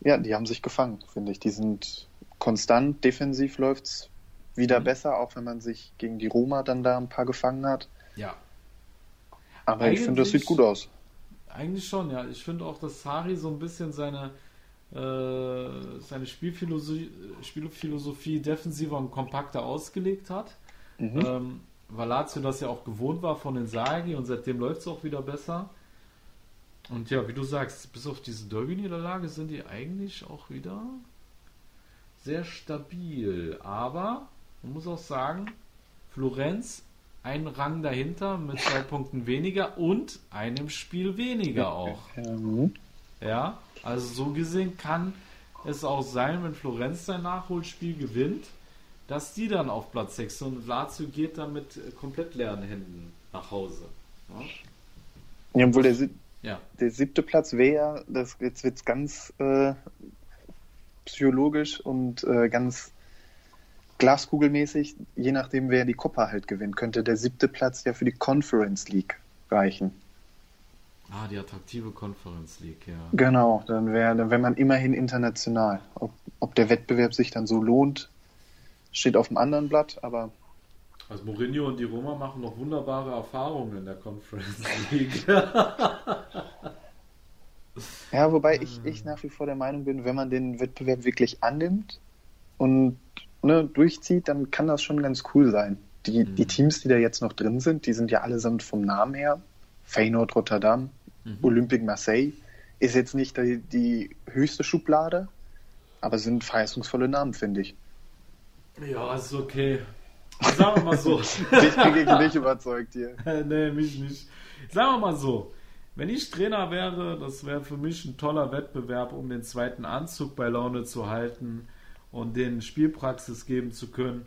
Speaker 3: Ja, die haben sich gefangen, finde ich. Die sind konstant, defensiv läuft es wieder mhm. besser, auch wenn man sich gegen die Roma dann da ein paar gefangen hat.
Speaker 2: Ja.
Speaker 3: Aber eigentlich, ich finde, das sieht gut aus.
Speaker 2: Eigentlich schon, ja. Ich finde auch, dass Sari so ein bisschen seine, äh, seine Spielphilosophie, Spielphilosophie defensiver und kompakter ausgelegt hat. Mhm. Ähm, weil Lazio das ja auch gewohnt war von den Sagi und seitdem läuft es auch wieder besser. Und ja, wie du sagst, bis auf diese Derby-Niederlage sind die eigentlich auch wieder sehr stabil. Aber man muss auch sagen, Florenz ein Rang dahinter mit zwei Punkten weniger und einem Spiel weniger auch.
Speaker 3: Ähm,
Speaker 2: Ja, also so gesehen kann es auch sein, wenn Florenz sein Nachholspiel gewinnt, dass die dann auf Platz 6 sind und Lazio geht dann mit komplett leeren Händen nach Hause. Ja,
Speaker 3: ja, obwohl der,
Speaker 2: ja.
Speaker 3: der siebte Platz wäre das, jetzt wird es ganz äh, psychologisch und äh, ganz glaskugelmäßig, je nachdem wer die Copa halt gewinnt, könnte der siebte Platz ja für die Conference League reichen.
Speaker 2: Ah, die attraktive Conference League, ja.
Speaker 3: Genau, dann wäre dann wär man immerhin international. Ob, ob der Wettbewerb sich dann so lohnt, steht auf dem anderen Blatt, aber
Speaker 2: Also Mourinho und die Roma machen noch wunderbare Erfahrungen in der Conference League.
Speaker 3: ja, wobei ich, ich nach wie vor der Meinung bin, wenn man den Wettbewerb wirklich annimmt und ne, durchzieht, dann kann das schon ganz cool sein. Die, die Teams, die da jetzt noch drin sind, die sind ja allesamt vom Namen her. Feyenoord Rotterdam, Olympique Marseille ist jetzt nicht die, die höchste Schublade, aber sind verheißungsvolle Namen, finde ich.
Speaker 2: ja, ist okay. Sagen wir mal so.
Speaker 3: Ich bin gegen dich überzeugt hier.
Speaker 2: nee, mich nicht. Sagen wir mal so. Wenn ich Trainer wäre, das wäre für mich ein toller Wettbewerb, um den zweiten Anzug bei Laune zu halten und den Spielpraxis geben zu können.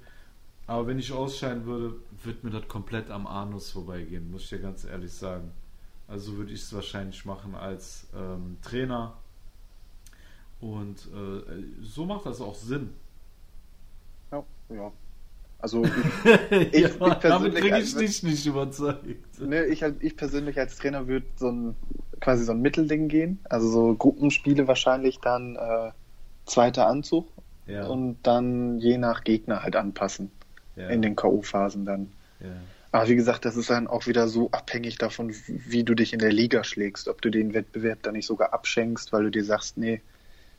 Speaker 2: Aber wenn ich ausscheiden würde, würde mir das komplett am Anus vorbeigehen, muss ich dir ganz ehrlich sagen. Also würde ich es wahrscheinlich machen als ähm, Trainer. Und äh, so macht das auch Sinn.
Speaker 3: Ja, ja. Also ich,
Speaker 2: ja,
Speaker 3: ich
Speaker 2: damit
Speaker 3: persönlich als-
Speaker 2: ich dich nicht überzeugt.
Speaker 3: Ne, ich, halt- ich persönlich als Trainer würde so ein quasi so ein Mittelding gehen. Also so Gruppenspiele wahrscheinlich dann äh, zweiter Anzug
Speaker 2: Ja,
Speaker 3: und dann je nach Gegner halt anpassen
Speaker 2: ja,
Speaker 3: in den K.O.-Phasen dann. Aber wie gesagt, das ist dann auch wieder so abhängig davon, wie du dich in der Liga schlägst. Ob du den Wettbewerb dann nicht sogar abschenkst, weil du dir sagst, nee,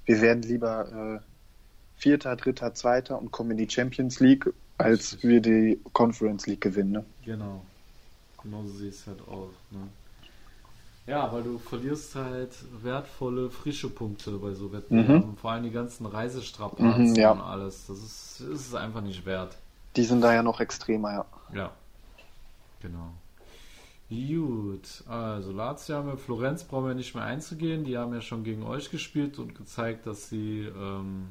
Speaker 3: wir werden lieber äh, Vierter, Dritter, Zweiter und kommen in die Champions League, als wir die Conference League gewinnen. Ne?
Speaker 2: Genau. Genau so sieht es halt aus. Ne? Ja, weil du verlierst halt wertvolle, frische Punkte bei so Wettbewerben. Vor allem die ganzen Reisestrapazen
Speaker 3: Mhm, ja.
Speaker 2: und alles. Das ist, ist einfach nicht wert.
Speaker 3: Die sind da ja noch extremer, ja.
Speaker 2: Ja. Genau. Gut, also Lazio haben wir, Florenz brauchen wir nicht mehr einzugehen. Die haben ja schon gegen euch gespielt und gezeigt, dass sie ähm,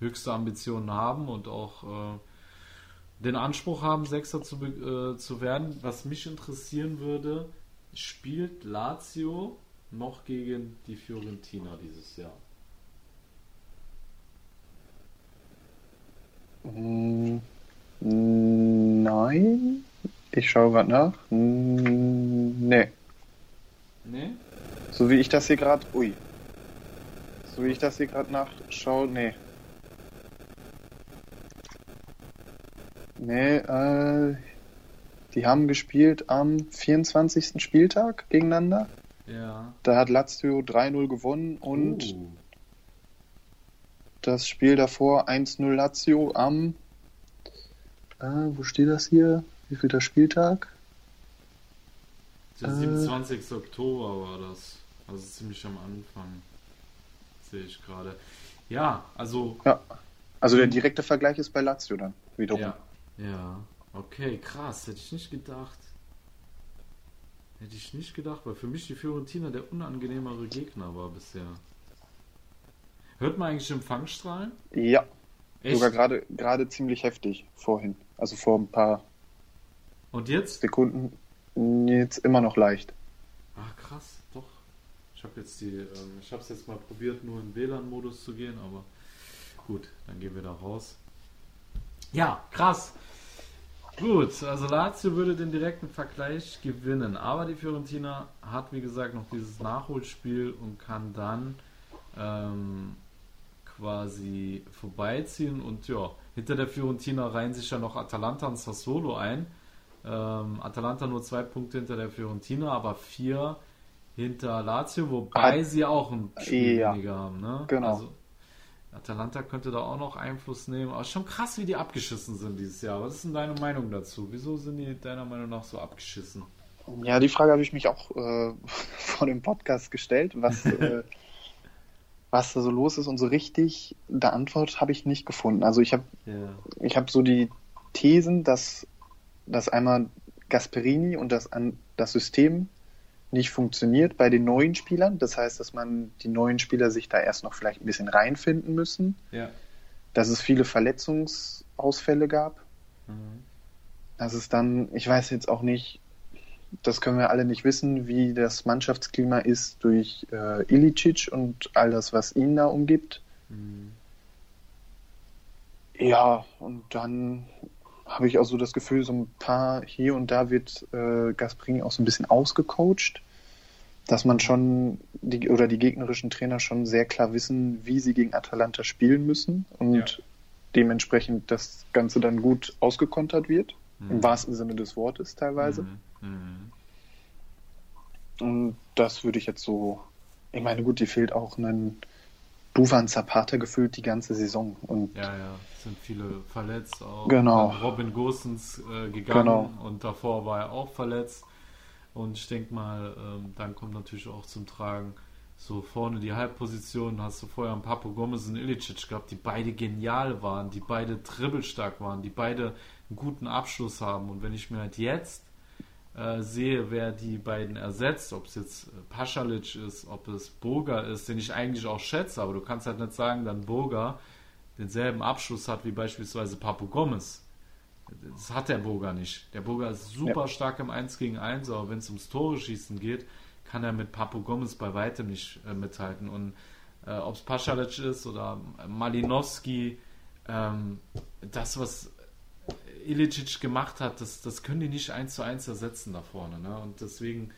Speaker 2: höchste Ambitionen haben und auch äh, den Anspruch haben, Sechster zu, äh, zu werden. Was mich interessieren würde, spielt Lazio noch gegen die Fiorentina dieses Jahr?
Speaker 3: Mm, Nein. Ich schaue gerade nach. Mm, Nee.
Speaker 2: Nee?
Speaker 3: So wie ich das hier gerade. Ui. So wie ich das hier gerade nachschaue, nee. Nee, äh. Die haben gespielt am 24. Spieltag gegeneinander.
Speaker 2: Ja.
Speaker 3: Da hat Lazio 3-0 gewonnen und
Speaker 2: Uh,
Speaker 3: das Spiel davor 1-0 Lazio am. Äh, wo steht das hier? Wie viel der Spieltag?
Speaker 2: der
Speaker 3: Äh.
Speaker 2: 27. Oktober war das. Also ziemlich am Anfang. Sehe ich gerade. Ja, also
Speaker 3: Ja. Also der direkte Vergleich ist bei Lazio dann wiederum.
Speaker 2: Ja. Ja. Okay, krass. Hätte ich nicht gedacht. Hätte ich nicht gedacht, weil für mich die Fiorentina der unangenehmere Gegner war bisher. Hört man eigentlich Empfangsstrahlen?
Speaker 3: Ja,
Speaker 2: Echt?
Speaker 3: sogar gerade gerade ziemlich heftig vorhin. Also vor ein paar
Speaker 2: Und jetzt?
Speaker 3: Sekunden jetzt immer noch leicht.
Speaker 2: Ah, krass, doch. Ich habe jetzt die, ähm, ich habe es jetzt mal probiert, nur in WLAN-Modus zu gehen, aber gut, dann gehen wir da raus. Ja, krass. Gut, also Lazio würde den direkten Vergleich gewinnen, aber die Fiorentina hat wie gesagt noch dieses Nachholspiel und kann dann ähm, quasi vorbeiziehen und ja, hinter der Fiorentina reihen sich ja noch Atalanta und Sassuolo ein. Ähm, Atalanta nur zwei Punkte hinter der Fiorentina, aber vier hinter Lazio, wobei
Speaker 3: Hat-
Speaker 2: sie auch ein Spiel
Speaker 3: Ja,
Speaker 2: weniger haben. Ne?
Speaker 3: genau.
Speaker 2: Also, Atalanta könnte da auch noch Einfluss nehmen. Aber schon krass, wie die abgeschissen sind dieses Jahr. Was ist denn deine Meinung dazu? Wieso sind die deiner Meinung nach so abgeschissen?
Speaker 3: Ja, die Frage habe ich mich auch äh, vor dem Podcast gestellt, was, äh, was da so los ist und so richtig eine Antwort habe ich nicht gefunden. Also ich habe ich habe so die Thesen, dass, dass einmal Gasperini und das, an, das System nicht funktioniert bei den neuen Spielern. Das heißt, dass man die neuen Spieler sich da erst noch vielleicht ein bisschen reinfinden müssen.
Speaker 2: Ja.
Speaker 3: Dass es viele Verletzungsausfälle gab.
Speaker 2: Mhm.
Speaker 3: Dass es dann, ich weiß jetzt auch nicht, das können wir alle nicht wissen, wie das Mannschaftsklima ist durch äh, Ilicic und all das, was ihn da umgibt.
Speaker 2: Mhm.
Speaker 3: Ja, und dann habe ich auch so das Gefühl, so ein paar hier und da wird äh, Gasperini auch so ein bisschen ausgecoacht, dass man schon die oder die gegnerischen Trainer schon sehr klar wissen, wie sie gegen Atalanta spielen müssen und
Speaker 2: Ja.
Speaker 3: dementsprechend das Ganze dann gut ausgekontert wird,
Speaker 2: Mhm.
Speaker 3: im wahrsten Sinne des Wortes teilweise.
Speaker 2: Mhm. Mhm.
Speaker 3: Und das würde ich jetzt so, ich meine, gut, die fehlt auch einen Duvan Zapata gefühlt die ganze Saison und
Speaker 2: Ja, ja, sind viele verletzt auch.
Speaker 3: Genau.
Speaker 2: Robin Gosens äh, gegangen
Speaker 3: Genau.
Speaker 2: und davor war er auch verletzt. Und ich denke mal, ähm, dann kommt natürlich auch zum Tragen, so vorne die Halbposition, hast du vorher einen Papo Gomez und Ilicic gehabt, die beide genial waren, die beide dribbelstark waren, die beide einen guten Abschluss haben. Und wenn ich mir halt jetzt äh, sehe, wer die beiden ersetzt, ob es jetzt äh, Paschalic ist, ob es Burger ist, den ich eigentlich auch schätze, aber du kannst halt nicht sagen, dann Burger denselben Abschluss hat wie beispielsweise Papo Gomez. Das hat der Burger nicht. Der Burger ist super stark im 1 gegen 1, aber wenn es ums Tore schießen geht, kann er mit Papo Gomez bei weitem nicht äh, mithalten. Und äh, ob es Paschalic ist oder Malinowski, ähm, das, was Ilicic gemacht hat, das, das können die nicht eins zu eins ersetzen da vorne. Ne? Und deswegen.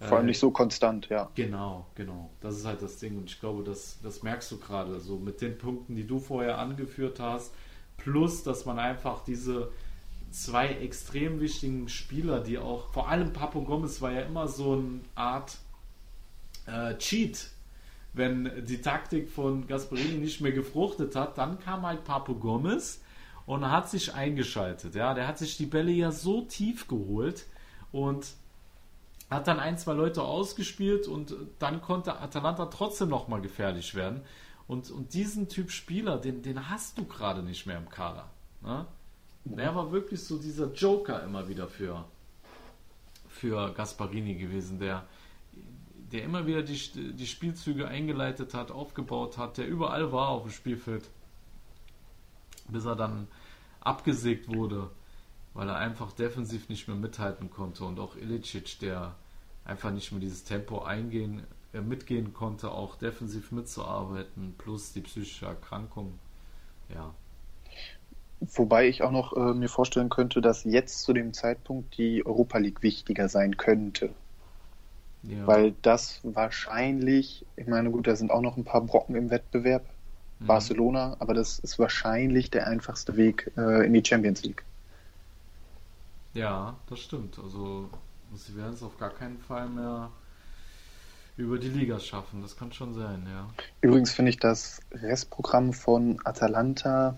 Speaker 3: Vor allem
Speaker 2: äh,
Speaker 3: nicht so konstant, ja.
Speaker 2: Genau, genau. Das ist halt das Ding. Und ich glaube, das, das merkst du gerade so mit den Punkten, die du vorher angeführt hast. Plus, dass man einfach diese zwei extrem wichtigen Spieler, die auch, vor allem Papo Gomez war ja immer so eine Art äh, Cheat. Wenn die Taktik von Gasperini nicht mehr gefruchtet hat, dann kam halt Papo Gomez und hat sich eingeschaltet. Ja, der hat sich die Bälle ja so tief geholt und hat dann ein, zwei Leute ausgespielt und dann konnte Atalanta trotzdem nochmal gefährlich werden. Und, und diesen Typ Spieler, den, den hast du gerade nicht mehr im Kader. Ne? Der war wirklich so dieser Joker immer wieder für, für Gasparini gewesen, der, der immer wieder die, die Spielzüge eingeleitet hat, aufgebaut hat, der überall war auf dem Spielfeld, bis er dann abgesägt wurde, weil er einfach defensiv nicht mehr mithalten konnte und auch Ilicic, der einfach nicht mehr dieses Tempo eingehen, äh, mitgehen konnte, auch defensiv mitzuarbeiten, plus die psychische Erkrankung. Ja,
Speaker 3: Wobei ich auch noch äh, mir vorstellen könnte, dass jetzt zu dem Zeitpunkt die Europa League wichtiger sein könnte.
Speaker 2: ja.
Speaker 3: Weil das wahrscheinlich, ich meine, gut, da sind auch noch ein paar Brocken im Wettbewerb,
Speaker 2: Mhm.
Speaker 3: Barcelona, aber das ist wahrscheinlich der einfachste Weg äh, in die Champions League.
Speaker 2: Ja, das stimmt. Also sie werden es auf gar keinen Fall mehr über die Liga schaffen. Das kann schon sein, ja.
Speaker 3: Übrigens finde ich das Restprogramm von Atalanta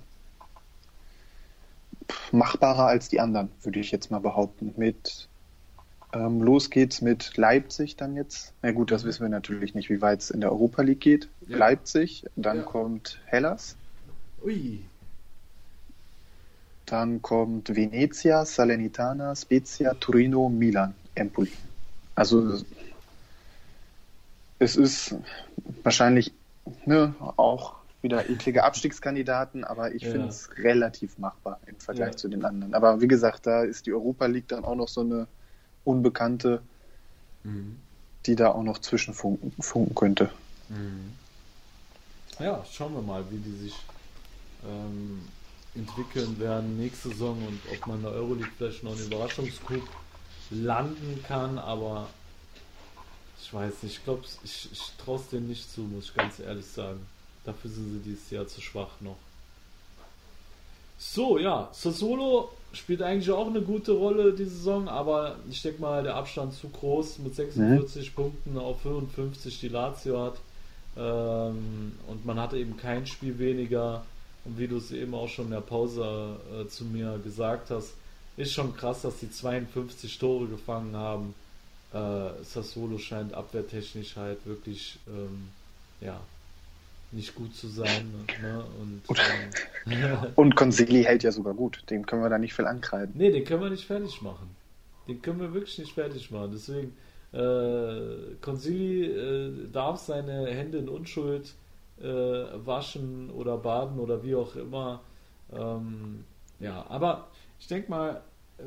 Speaker 3: machbarer als die anderen, würde ich jetzt mal behaupten. Mit ähm, los geht's mit Leipzig dann jetzt. Na gut, das wissen wir natürlich nicht, wie weit es in der Europa League geht.
Speaker 2: Ja.
Speaker 3: Leipzig, dann
Speaker 2: Ja.
Speaker 3: kommt Hellas,
Speaker 2: Ui.
Speaker 3: Dann kommt Venezia, Salernitana, Spezia, Torino, Milan, Empoli. Also es ist wahrscheinlich ne, auch wieder eklige Abstiegskandidaten, aber ich
Speaker 2: Ja.
Speaker 3: finde es relativ machbar im Vergleich
Speaker 2: Ja.
Speaker 3: zu den anderen. Aber wie gesagt, da ist die Europa League dann auch noch so eine Unbekannte,
Speaker 2: Mhm.
Speaker 3: die da auch noch zwischenfunken funken könnte.
Speaker 2: Mhm. Ja, schauen wir mal, wie die sich ähm, entwickeln werden nächste Saison und ob man in der Euroleague vielleicht noch einen Überraschungscoup landen kann, aber ich weiß nicht, ich glaube, ich, ich traue es denen nicht zu, muss ich ganz ehrlich sagen. Dafür sind sie dieses Jahr zu schwach noch. So, ja, Sassuolo spielt eigentlich auch eine gute Rolle die Saison, aber ich denke mal, der Abstand zu groß mit 46 Punkten auf 55 die Lazio hat. Ähm, und man hatte eben kein Spiel weniger. Und wie du es eben auch schon in der Pause äh, zu mir gesagt hast, ist schon krass, dass die 52 Tore gefangen haben. Äh, Sassuolo scheint abwehrtechnisch halt wirklich ähm, ja, nicht gut zu sein. Ne? Und,
Speaker 3: und, ähm, und Consili hält ja sogar gut. Dem können wir da nicht viel ankreiden.
Speaker 2: Nee, den können wir nicht fertig machen. Den können wir wirklich nicht fertig machen. Deswegen, äh, Consili äh, darf seine Hände in Unschuld äh, waschen oder baden oder wie auch immer. Ähm, ja, aber ich denke mal,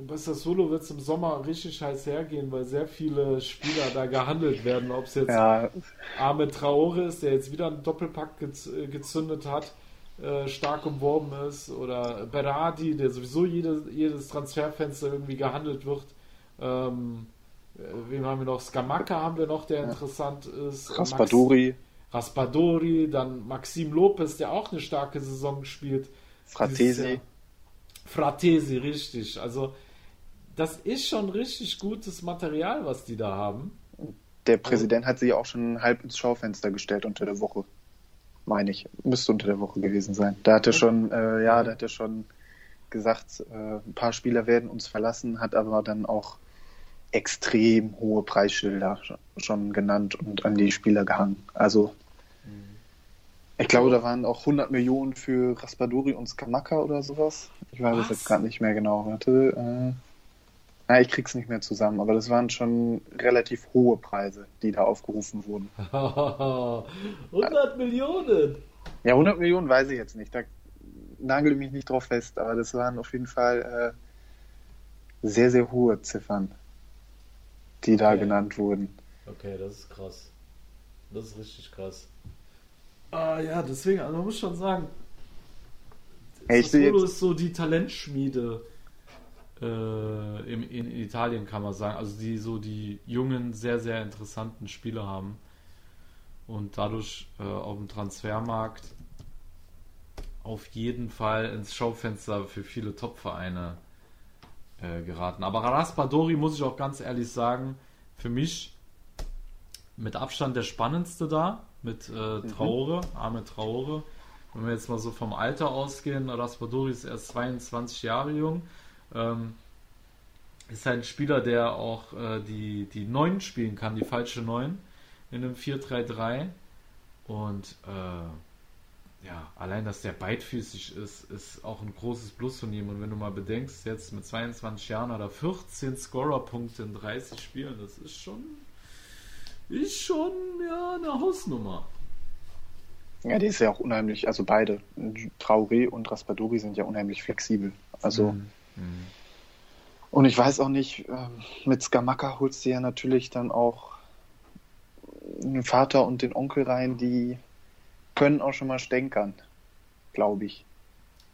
Speaker 2: bei Sassuolo wird es im Sommer richtig heiß hergehen, weil sehr viele Spieler da gehandelt werden. Ob es jetzt ja. Ahmed Traore ist, der jetzt wieder einen Doppelpack gez gezündet hat, äh, stark umworben ist, oder Berardi, der sowieso jede, jedes Transferfenster irgendwie gehandelt wird. Ähm, äh, wen haben wir noch? Skamaka haben wir noch, der ja. interessant ist.
Speaker 3: Raspadori.
Speaker 2: Max Raspadori, dann Maxim Lopez, der auch eine starke Saison spielt.
Speaker 3: Fratesi.
Speaker 2: Fratesi, richtig. Also, das ist schon richtig gutes Material, was die da haben.
Speaker 3: Der Präsident hat sich auch schon halb ins Schaufenster gestellt unter der Woche. Meine ich. Müsste unter der Woche gewesen sein. Da hat er schon, äh, ja, da hat er schon gesagt, äh, ein paar Spieler werden uns verlassen, hat aber dann auch extrem hohe Preisschilder schon genannt und an die Spieler gehangen. Also ich glaube, da waren auch 100 Millionen für Raspadori und Skamaka oder sowas. Ich weiß es jetzt gerade nicht mehr genau. Warte. Äh, na, ich krieg's nicht mehr zusammen, aber das waren schon relativ hohe Preise, die da aufgerufen wurden.
Speaker 2: 100 Millionen!
Speaker 3: Ja, 100 Millionen weiß ich jetzt nicht. Da nagel ich mich nicht drauf fest, aber das waren auf jeden Fall äh, sehr, sehr hohe Ziffern, die da okay. genannt wurden.
Speaker 2: Okay, das ist krass. Das ist richtig krass. Ah ja, deswegen, also man muss schon sagen, hey, Sassuolo ist so die Talentschmiede äh, in, in, Italien, kann man sagen. Also die so die jungen, sehr, sehr interessanten Spieler haben und dadurch äh, auf dem Transfermarkt auf jeden Fall ins Schaufenster für viele Top-Vereine äh, geraten. Aber Raspadori, muss ich auch ganz ehrlich sagen, für mich mit Abstand der spannendste da mit äh, mhm. Traore, mhm. Arme Traore. Wenn wir jetzt mal so vom Alter ausgehen, Raspadori ist erst 22 Jahre jung. Ähm, ist ein Spieler, der auch äh, die, die 9 spielen kann, die falsche 9 in einem 4-3-3. Und äh, ja, allein, dass der beidfüßig ist, ist auch ein großes Plus von ihm. Und wenn du mal bedenkst, jetzt mit 22 Jahren hat er 14 Scorer-Punkte in 30 Spielen, das ist schon ist schon ja eine Hausnummer.
Speaker 3: Ja, die ist ja auch unheimlich, also beide, Traoré und Raspadori sind ja unheimlich flexibel. Also mhm. Mhm. und ich weiß auch nicht, ähm, mit Skamaka holst du ja natürlich dann auch den Vater und den Onkel rein, die können auch schon mal stänkern, glaube ich.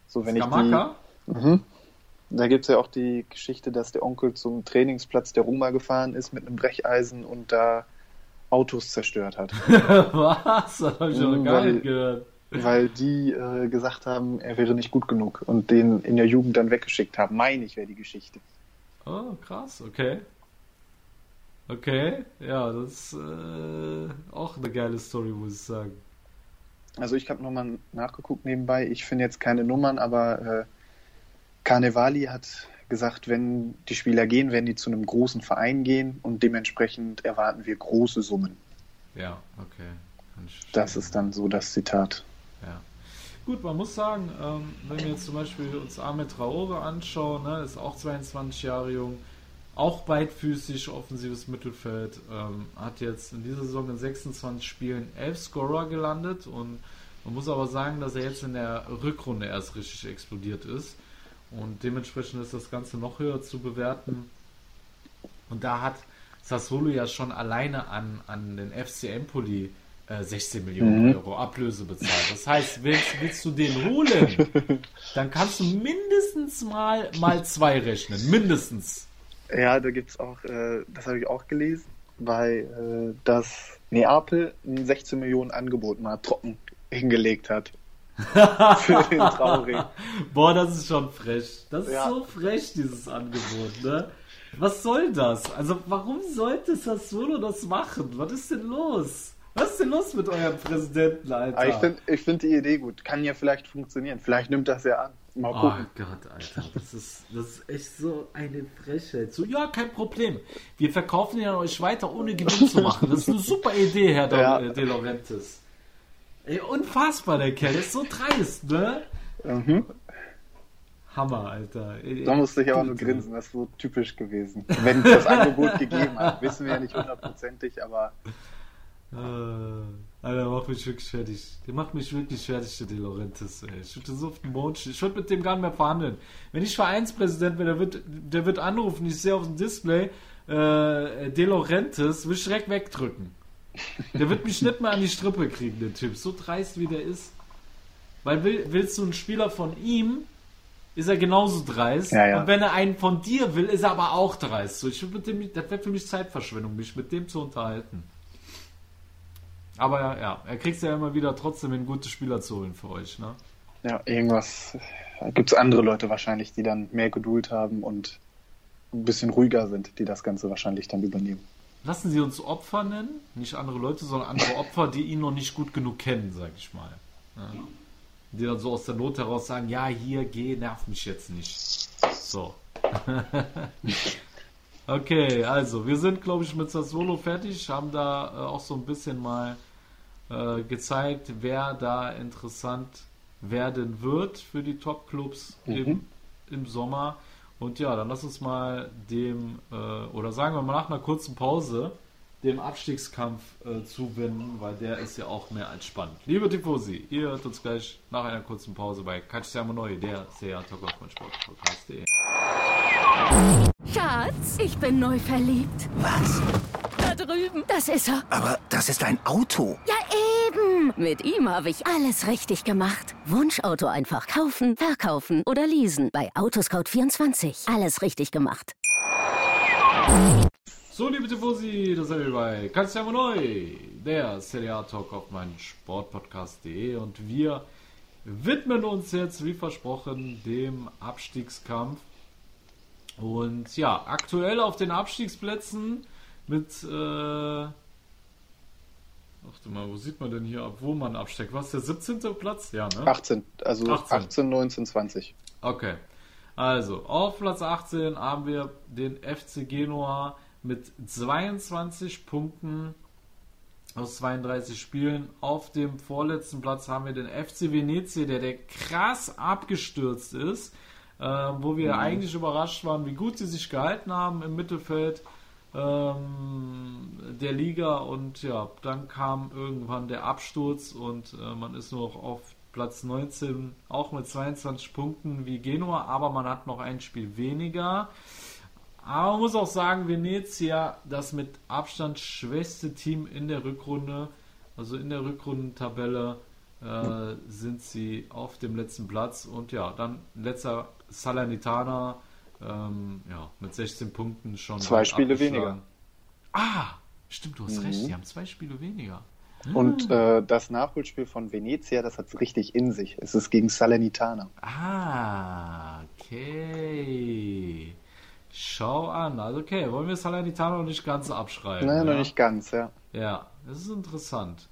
Speaker 3: So wenn Skamaka? ich die. Mhm. Da gibt es ja auch die Geschichte, dass der Onkel zum Trainingsplatz der Roma gefahren ist mit einem Brecheisen und da Autos zerstört hat.
Speaker 2: Was? Das habe ich noch gar
Speaker 3: weil,
Speaker 2: nicht gehört.
Speaker 3: Weil die äh, gesagt haben, er wäre nicht gut genug und den in der Jugend dann weggeschickt haben. Meine ich, wäre die Geschichte.
Speaker 2: Oh, krass, okay. Okay, ja, das ist äh, auch eine geile Story, muss ich sagen.
Speaker 3: Also ich habe nochmal nachgeguckt nebenbei. Ich finde jetzt keine Nummern, aber äh, Carnevali hat gesagt, wenn die Spieler gehen, werden die zu einem großen Verein gehen und dementsprechend erwarten wir große Summen.
Speaker 2: Ja, okay.
Speaker 3: Das ist dann so das Zitat.
Speaker 2: Ja. Gut, man muss sagen, ähm, wenn wir jetzt zum Beispiel uns Ahmed Traore anschauen, ne, ist auch 22 Jahre jung, auch beidfüßig, offensives Mittelfeld, ähm, hat jetzt in dieser Saison in 26 Spielen 11 Scorer gelandet und man muss aber sagen, dass er jetzt in der Rückrunde erst richtig explodiert ist. Und dementsprechend ist das Ganze noch höher zu bewerten. Und da hat Sassolo ja schon alleine an, an den FC Empoli äh, 16 Millionen mhm. Euro Ablöse bezahlt. Das heißt, willst, willst du den holen, dann kannst du mindestens mal mal zwei rechnen. Mindestens.
Speaker 3: Ja, da gibt es auch, äh, das habe ich auch gelesen, weil äh, das Neapel ein 16 Millionen Angebot mal trocken hingelegt hat. Für den Trauring.
Speaker 2: Boah, das ist schon frech. Das ist ja. so frech, dieses Angebot, ne? Was soll das? Also, warum sollte Sassuolo das machen? Was ist denn los? Was ist denn los mit eurem Präsidenten, Alter?
Speaker 3: ich finde ich find die Idee gut. Kann ja vielleicht funktionieren. Vielleicht nimmt das ja an. Mal
Speaker 2: Oh
Speaker 3: gucken.
Speaker 2: Gott, Alter, das ist, das ist echt so eine Frechheit. So, ja, kein Problem. Wir verkaufen ihn an euch weiter, ohne Gewinn zu machen. Das ist eine super Idee, Herr
Speaker 3: Ja.
Speaker 2: De, De Laurentiis. Ey, unfassbar, der Kerl. Ist so dreist, ne?
Speaker 3: Mhm.
Speaker 2: Hammer, Alter.
Speaker 3: Da musste ich aber nur grinsen, das ist so typisch gewesen. Wenn das Angebot gegeben hat, wissen wir ja nicht hundertprozentig, aber
Speaker 2: Äh, Alter, macht mich wirklich fertig. Der macht mich wirklich fertig, der De Laurentiis. Ey. Ich würde so auf den Mond stehen. Ich würde mit dem gar nicht mehr verhandeln. Wenn ich Vereinspräsident wäre, der wird, der wird anrufen, ich sehe auf dem Display, äh, De Laurentiis, will ich direkt wegdrücken. Der wird mich nicht mehr an die Strippe kriegen, der Typ. So dreist wie der ist. Weil will, willst du einen Spieler von ihm, ist er genauso dreist.
Speaker 3: Ja, ja.
Speaker 2: Und wenn er einen von dir will, ist er aber auch dreist. So, ich mit dem, das wäre für mich Zeitverschwendung, mich mit dem zu unterhalten. Aber ja, ja, er kriegt ja immer wieder trotzdem hin, gute Spieler zu holen für euch, ne?
Speaker 3: ja, irgendwas gibt es andere Leute wahrscheinlich, die dann mehr Geduld haben und ein bisschen ruhiger sind, die das Ganze wahrscheinlich dann übernehmen.
Speaker 2: Lassen Sie uns Opfer nennen, nicht andere Leute, sondern andere Opfer, die ihn noch nicht gut genug kennen, sag ich mal. Ja. Die dann so aus der Not heraus sagen, ja, hier, geh, nerv mich jetzt nicht. So. okay, also, wir sind, glaube ich, mit Sassuolo fertig, haben da äh, auch so ein bisschen mal äh, gezeigt, wer da interessant werden wird für die Top-Clubs im, im Sommer. Und ja, dann lass uns mal dem, äh, oder sagen wir mal nach einer kurzen Pause, dem Abstiegskampf äh, zuwenden, weil der ist ja auch mehr als spannend. Liebe Tifosi, ihr hört uns gleich nach einer kurzen Pause bei Calciamo Neu, der sehr Talk auf mein Sportpodcast.de.
Speaker 4: Schatz, ich bin neu verliebt.
Speaker 5: Was?
Speaker 4: Da drüben. Das ist er.
Speaker 5: Aber das ist ein Auto.
Speaker 4: Ja, eben. Mit ihm habe ich alles richtig gemacht. Wunschauto einfach kaufen, verkaufen oder leasen. Bei Autoscout24. Alles richtig gemacht.
Speaker 2: So, liebe Tifosi, da sind wir bei Calciamo Neu, der Serie Talk auf meinen Sportpodcast.de und wir widmen uns jetzt, wie versprochen, dem Abstiegskampf. Und ja, aktuell auf den Abstiegsplätzen mit, äh, warte mal, wo sieht man denn hier ab, wo man absteigt? Was, der 17. Platz? Ja, ne?
Speaker 3: 18, also
Speaker 2: 18.
Speaker 3: 18, 19, 20.
Speaker 2: Okay. Also, auf Platz 18 haben wir den FC Genua mit 22 Punkten aus 32 Spielen. Auf dem vorletzten Platz haben wir den FC Venezia, der, der krass abgestürzt ist, äh, wo wir eigentlich überrascht waren, wie gut sie sich gehalten haben im Mittelfeld der Liga. Und ja, dann kam irgendwann der Absturz und äh, man ist nur noch auf Platz 19, auch mit 22 Punkten wie Genua, aber man hat noch ein Spiel weniger. Aber man muss auch sagen, Venezia, das mit Abstand schwächste Team in der Rückrunde, also in der Rückrundentabelle, äh, sind sie auf dem letzten Platz. Und ja, dann letzter Salernitana, ähm, ja, mit 16 Punkten schon.
Speaker 3: Zwei Spiele weniger.
Speaker 2: Ah, stimmt, du hast recht, die haben zwei Spiele weniger.
Speaker 3: Und äh, das Nachholspiel von Venezia, das hat es richtig in sich. Es ist gegen Salernitana.
Speaker 2: Ah, okay. Schau an. Also okay, wollen wir Salernitana noch nicht ganz abschreiben.
Speaker 3: Nein,
Speaker 2: ja?
Speaker 3: noch nicht ganz, ja.
Speaker 2: Ja, das ist interessant.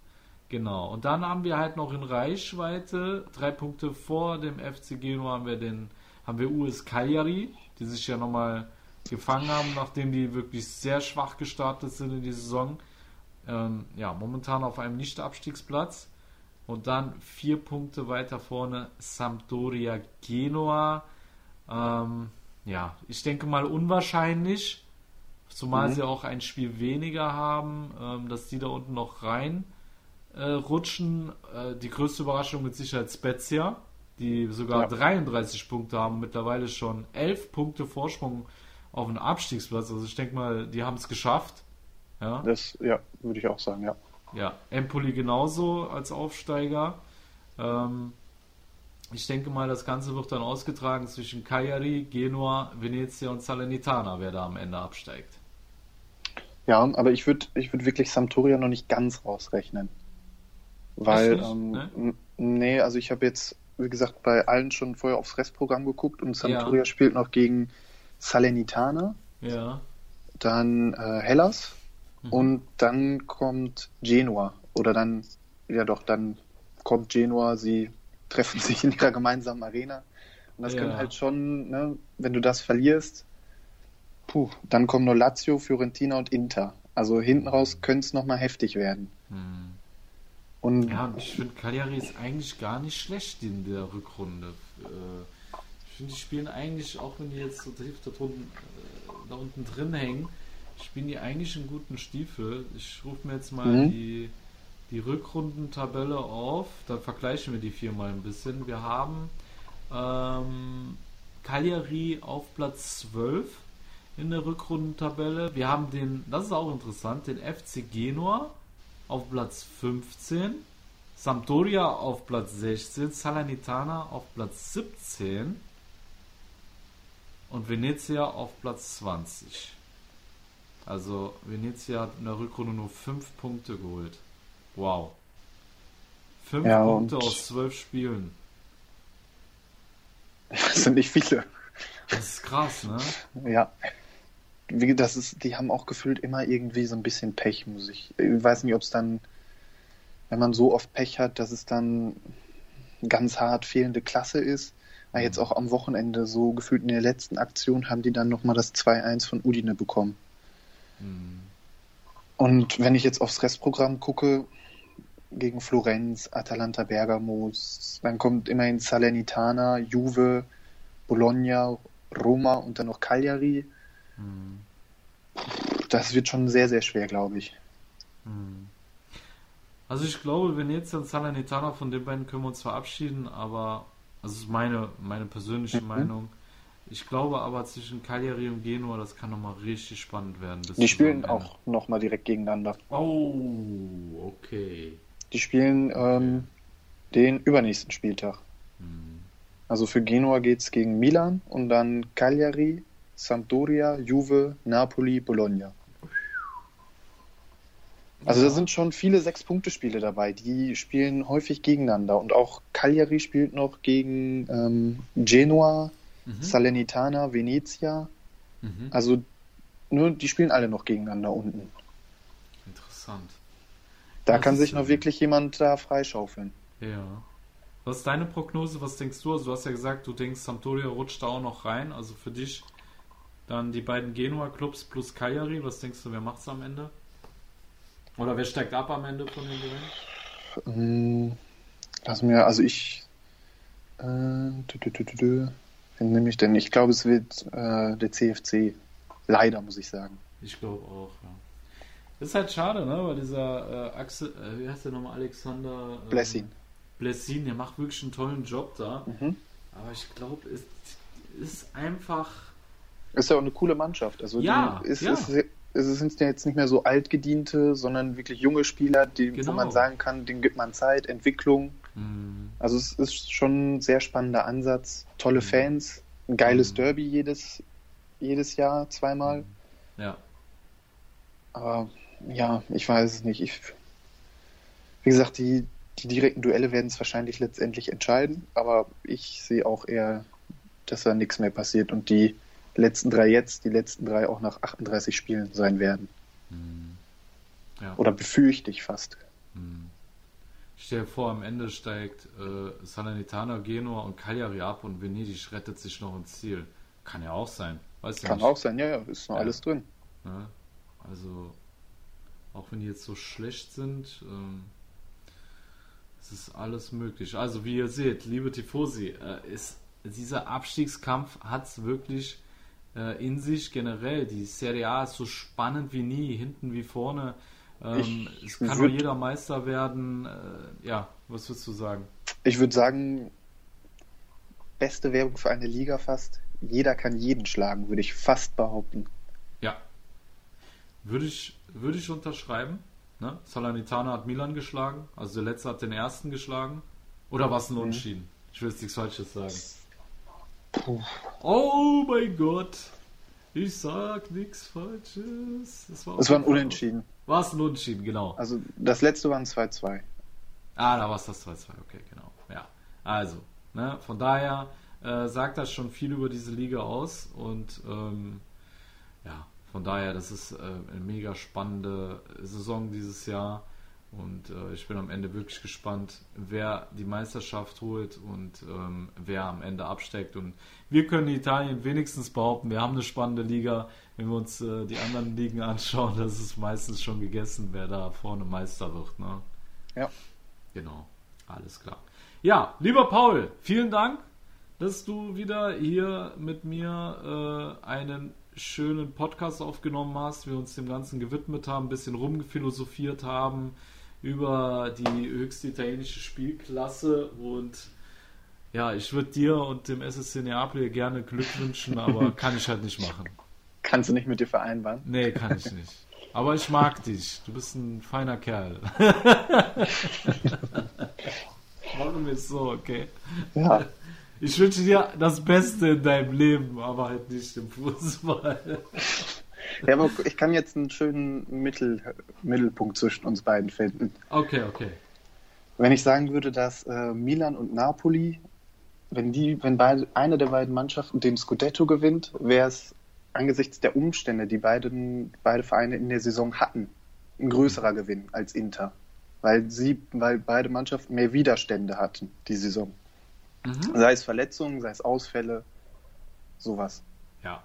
Speaker 2: Genau. Und dann haben wir halt noch in Reichweite, drei Punkte vor dem FC Genua haben wir den, haben wir US Cagliari, die sich ja nochmal gefangen haben, nachdem die wirklich sehr schwach gestartet sind in die Saison. Ähm, ja, momentan auf einem Nicht-Abstiegsplatz. Und dann vier Punkte weiter vorne Sampdoria Genua. Ähm, ja, ich denke mal unwahrscheinlich, zumal
Speaker 3: Mhm.
Speaker 2: sie auch ein Spiel weniger haben, ähm, dass die da unten noch rein äh, rutschen. Äh, die größte Überraschung mit Sicherheit Spezia, die sogar
Speaker 3: Ja.
Speaker 2: 33 Punkte haben, mittlerweile schon 11 Punkte Vorsprung auf den Abstiegsplatz. Also ich denke mal, die haben es geschafft. Ja.
Speaker 3: Das, ja, würde ich auch sagen, ja.
Speaker 2: Ja, Empoli genauso als Aufsteiger. Ähm, ich denke mal, das Ganze wird dann ausgetragen zwischen Cagliari, Genua, Venezia und Salernitana, wer da am Ende absteigt.
Speaker 3: Ja, aber ich würde ich würd wirklich Sampdoria noch nicht ganz rausrechnen. Weil, ähm,
Speaker 2: Ne?
Speaker 3: nee, also ich habe jetzt, wie gesagt, bei allen schon vorher aufs Restprogramm geguckt und Sampdoria
Speaker 2: Ja.
Speaker 3: spielt noch gegen Salernitana,
Speaker 2: Ja,
Speaker 3: dann äh, Hellas
Speaker 2: Mhm.
Speaker 3: und dann kommt Genua. Oder dann, ja doch, dann kommt Genua, sie treffen sich in ihrer gemeinsamen Arena Und das
Speaker 2: Ja.
Speaker 3: könnte halt schon, ne, wenn du das verlierst, puh, dann kommen nur Lazio, Fiorentina und Inter. Also hinten raus könnte es nochmal heftig werden. Und
Speaker 2: Ja, und ich finde, Cagliari ist eigentlich gar nicht schlecht in der Rückrunde. Äh, Ich finde, die spielen eigentlich, auch wenn die jetzt so tief da, drunten, äh, da unten drin hängen, spielen die eigentlich einen guten Stiefel. Ich rufe mir jetzt mal
Speaker 3: Mhm.
Speaker 2: die, die Rückrundentabelle auf, dann vergleichen wir die vier mal ein bisschen. Wir haben ähm, Cagliari auf Platz 12 in der Rückrundentabelle. Wir haben den, das ist auch interessant, den FC Genua auf Platz 15, Sampdoria auf Platz 16, Salernitana auf Platz 17 und Venezia auf Platz 20. Also Venezia hat in der Rückrunde nur 5 Punkte geholt. Wow. 5
Speaker 3: Ja,
Speaker 2: Punkte aus 12 Spielen.
Speaker 3: das sind nicht viele.
Speaker 2: Das ist krass, ne?
Speaker 3: Ja. Das ist, die haben auch gefühlt immer irgendwie so ein bisschen Pech, muss ich. Ich weiß nicht, ob es dann, wenn man so oft Pech hat, dass es dann ganz hart fehlende Klasse ist. Aber jetzt auch am Wochenende, so gefühlt in der letzten Aktion, haben die dann nochmal das 2-1 von Udine bekommen. Und wenn ich jetzt aufs Restprogramm gucke, gegen Florenz, Atalanta Bergamo, dann kommt immerhin Salernitana, Juve, Bologna, Roma und dann noch Cagliari. Das wird schon sehr, sehr schwer, glaube ich.
Speaker 2: Also ich glaube, Venezia und Salernitana, von den beiden können wir uns verabschieden, aber das ist meine, meine persönliche
Speaker 3: Mhm.
Speaker 2: Meinung. Ich glaube aber zwischen Cagliari und Genua, das kann nochmal richtig spannend werden.
Speaker 3: Die spielen auch nochmal direkt gegeneinander.
Speaker 2: Oh, okay.
Speaker 3: Die spielen ähm, den übernächsten Spieltag. Also für Genua geht es gegen Milan und dann Cagliari, Sampdoria, Juve, Napoli, Bologna. Also da sind schon viele Sechs-Punkte-Spiele dabei. Die spielen häufig gegeneinander. Und auch Cagliari spielt noch gegen ähm, Genua, Salernitana, Venezia.
Speaker 2: Mhm.
Speaker 3: Also nur, die spielen alle noch gegeneinander unten.
Speaker 2: Interessant.
Speaker 3: Da
Speaker 2: Das
Speaker 3: kann sich noch wirklich jemand da freischaufeln.
Speaker 2: Ja. Was ist deine Prognose? Was denkst du? Also du hast ja gesagt, du denkst, Sampdoria rutscht da auch noch rein. Also für dich dann die beiden Genua-Clubs plus Cagliari. Was denkst du, wer macht's am Ende? Oder wer steigt ab am Ende von den Duellen?
Speaker 3: Hm, Lass mir, also ich. Äh, dü, dü, dü, dü, dü. Wen nehme ich denn? Ich glaube, es wird äh, der CFC. Leider, muss ich sagen.
Speaker 2: Ich glaube auch, ja. Ist halt schade, ne? Weil dieser äh, Axel, äh, wie heißt der nochmal, Alexander ähm,
Speaker 3: Blessing.
Speaker 2: Blessin, der macht wirklich einen tollen Job da.
Speaker 3: Mhm.
Speaker 2: Aber ich glaube, es ist einfach.
Speaker 3: Ist ja auch eine coole Mannschaft. Also
Speaker 2: Ja,
Speaker 3: ist,
Speaker 2: ja.
Speaker 3: Ist, es sind ja jetzt nicht mehr so altgediente, sondern wirklich junge Spieler, die,
Speaker 2: Genau.
Speaker 3: wo man sagen kann, denen gibt man Zeit, Entwicklung.
Speaker 2: Mh,
Speaker 3: Also es ist schon ein sehr spannender Ansatz.
Speaker 2: Mhm.
Speaker 3: Tolle Fans, ein geiles Derby jedes, jedes Jahr, zweimal.
Speaker 2: ja.
Speaker 3: Aber ja, ich weiß es nicht. Ich, wie gesagt, die, die direkten Duelle werden es wahrscheinlich letztendlich entscheiden, aber ich sehe auch eher, dass da nichts mehr passiert und die letzten drei jetzt, die letzten drei auch nach 38 Spielen sein werden.
Speaker 2: ja.
Speaker 3: Oder befürchte ich fast.
Speaker 2: Stell dir vor, am Ende steigt äh, Salernitana, Genua und Cagliari ab und Venedig rettet sich noch ins Ziel. Kann ja auch sein. Weißt du
Speaker 3: Kann
Speaker 2: nicht.
Speaker 3: auch sein, ja, ja, ist noch
Speaker 2: Ja.
Speaker 3: alles drin.
Speaker 2: Ne? Also, auch wenn die jetzt so schlecht sind, ähm, es ist alles möglich. Also, wie ihr seht, liebe Tifosi, äh, ist, dieser Abstiegskampf hat es wirklich äh, in sich generell. Die Serie A ist so spannend wie nie, hinten wie vorne. Ähm, es kann
Speaker 3: würd-
Speaker 2: nur jeder Meister werden. Äh, ja, was würdest du sagen?
Speaker 3: Ich würde sagen, beste Werbung für eine Liga fast. Jeder kann jeden schlagen, würde ich fast behaupten.
Speaker 2: Ja. Würde ich, würde ich unterschreiben. Ne? Salernitana hat Milan geschlagen, also der letzte hat den ersten geschlagen. Oder war es
Speaker 3: Mhm.
Speaker 2: ein Unentschieden? Ich will jetzt nichts Falsches sagen. Oh mein Gott! Ich sag nichts Falsches. Es war,
Speaker 3: war ein Unentschieden.
Speaker 2: War es ein Unentschieden, genau.
Speaker 3: Also das letzte waren 2-2.
Speaker 2: Ah, da war es das 2-2, okay, genau. Ja, also, ne, von daher äh, sagt das schon viel über diese Liga aus und ähm, ja, von daher, das ist äh, eine mega spannende Saison dieses Jahr Und äh, ich bin am Ende wirklich gespannt, wer die Meisterschaft holt und ähm, wer am Ende absteckt. Und wir können Italien wenigstens behaupten, wir haben eine spannende Liga. Wenn wir uns äh, die anderen Ligen anschauen, das ist meistens schon gegessen, wer da vorne Meister wird. Ne?
Speaker 3: Ja.
Speaker 2: Genau, alles klar. Ja, lieber Paul, vielen Dank, dass du wieder hier mit mir äh, einen schönen Podcast aufgenommen hast, wir uns dem Ganzen gewidmet haben, ein bisschen rumphilosophiert haben über die höchste italienische Spielklasse und ja, ich würde dir und dem SSC Neapel gerne Glück wünschen, aber kann ich halt nicht machen.
Speaker 3: Kannst du nicht mit dir vereinbaren?
Speaker 2: Nee, kann ich nicht. Aber ich mag dich. Du bist ein feiner Kerl. Machen wir es so, okay?
Speaker 3: Ja.
Speaker 2: Ich wünsche dir das Beste in deinem Leben, aber halt nicht im Fußball.
Speaker 3: Ja, aber ich kann jetzt einen schönen Mittel, Mittelpunkt zwischen uns beiden finden.
Speaker 2: Okay, okay.
Speaker 3: Wenn ich sagen würde, dass äh, Milan und Napoli, wenn die, wenn beide, eine der beiden Mannschaften den Scudetto gewinnt, wäre es angesichts der Umstände, die beiden, beide Vereine in der Saison hatten, ein größerer Gewinn als Inter. Weil sie, weil beide Mannschaften mehr Widerstände hatten, die Saison.
Speaker 2: Mhm.
Speaker 3: Sei es Verletzungen, sei es Ausfälle, sowas.
Speaker 2: Ja.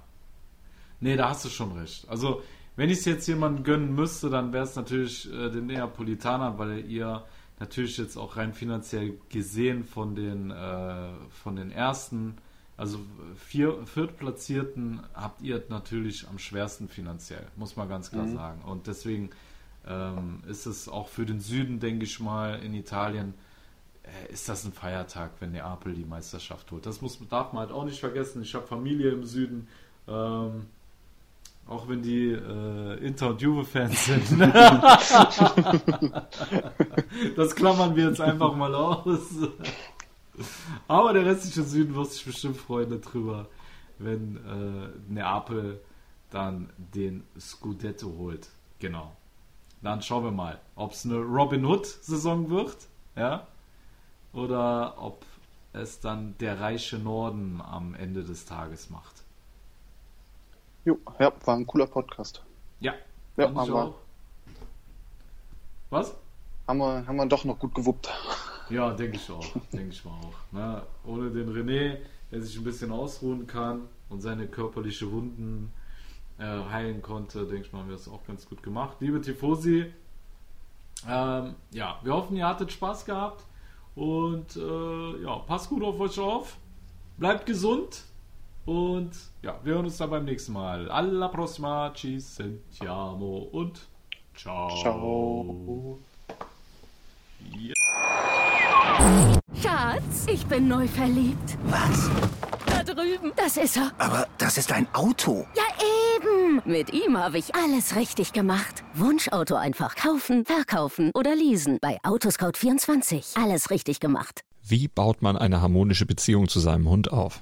Speaker 2: Nee, da hast du schon recht. Also, wenn ich es jetzt jemandem gönnen müsste, dann wäre es natürlich äh, den Neapolitanern, weil ihr natürlich jetzt auch rein finanziell gesehen von den, äh, von den ersten, also vier, Viertplatzierten, habt ihr natürlich am schwersten finanziell, muss man ganz klar
Speaker 3: Mhm.
Speaker 2: sagen. Und deswegen ähm, ist es auch für den Süden, denke ich mal, in Italien, äh, ist das ein Feiertag, wenn Neapel die Meisterschaft holt. Das muss, darf man halt auch nicht vergessen. Ich habe Familie im Süden. Ähm, auch wenn die äh, Inter- und Juve-Fans sind. das klammern wir jetzt einfach mal aus. Aber der restliche Süden wird sich bestimmt freuen darüber, wenn äh, Neapel dann den Scudetto holt. Genau. Dann schauen wir mal, ob es eine Robin Hood-Saison wird, ja, oder ob es dann der reiche Norden am Ende des Tages macht.
Speaker 3: Jo, ja, war ein cooler Podcast.
Speaker 2: Ja,
Speaker 3: Ja,
Speaker 2: ich
Speaker 3: aber-
Speaker 2: auch. Was?
Speaker 3: Haben wir, haben wir doch noch gut gewuppt.
Speaker 2: Ja, denke ich auch. denke ich mal auch. Ne? Ohne den René, der sich ein bisschen ausruhen kann und seine körperliche Wunden äh, heilen konnte, denke ich mal, haben wir das auch ganz gut gemacht. Liebe Tifosi, ähm, ja, wir hoffen, ihr hattet Spaß gehabt und äh, ja, passt gut auf euch auf, bleibt gesund und ja, wir hören uns dann beim nächsten Mal. Alla prossima, ci sentiamo und ciao.
Speaker 3: Ciao.
Speaker 4: Schatz, ich bin neu verliebt.
Speaker 5: Was?
Speaker 4: Da drüben. Das ist er.
Speaker 5: Aber das ist ein Auto.
Speaker 4: Ja, eben. Mit ihm habe ich alles richtig gemacht. Wunschauto einfach kaufen, verkaufen oder leasen. Bei Autoscout24. Alles richtig gemacht.
Speaker 6: Wie baut man eine harmonische Beziehung zu seinem Hund auf?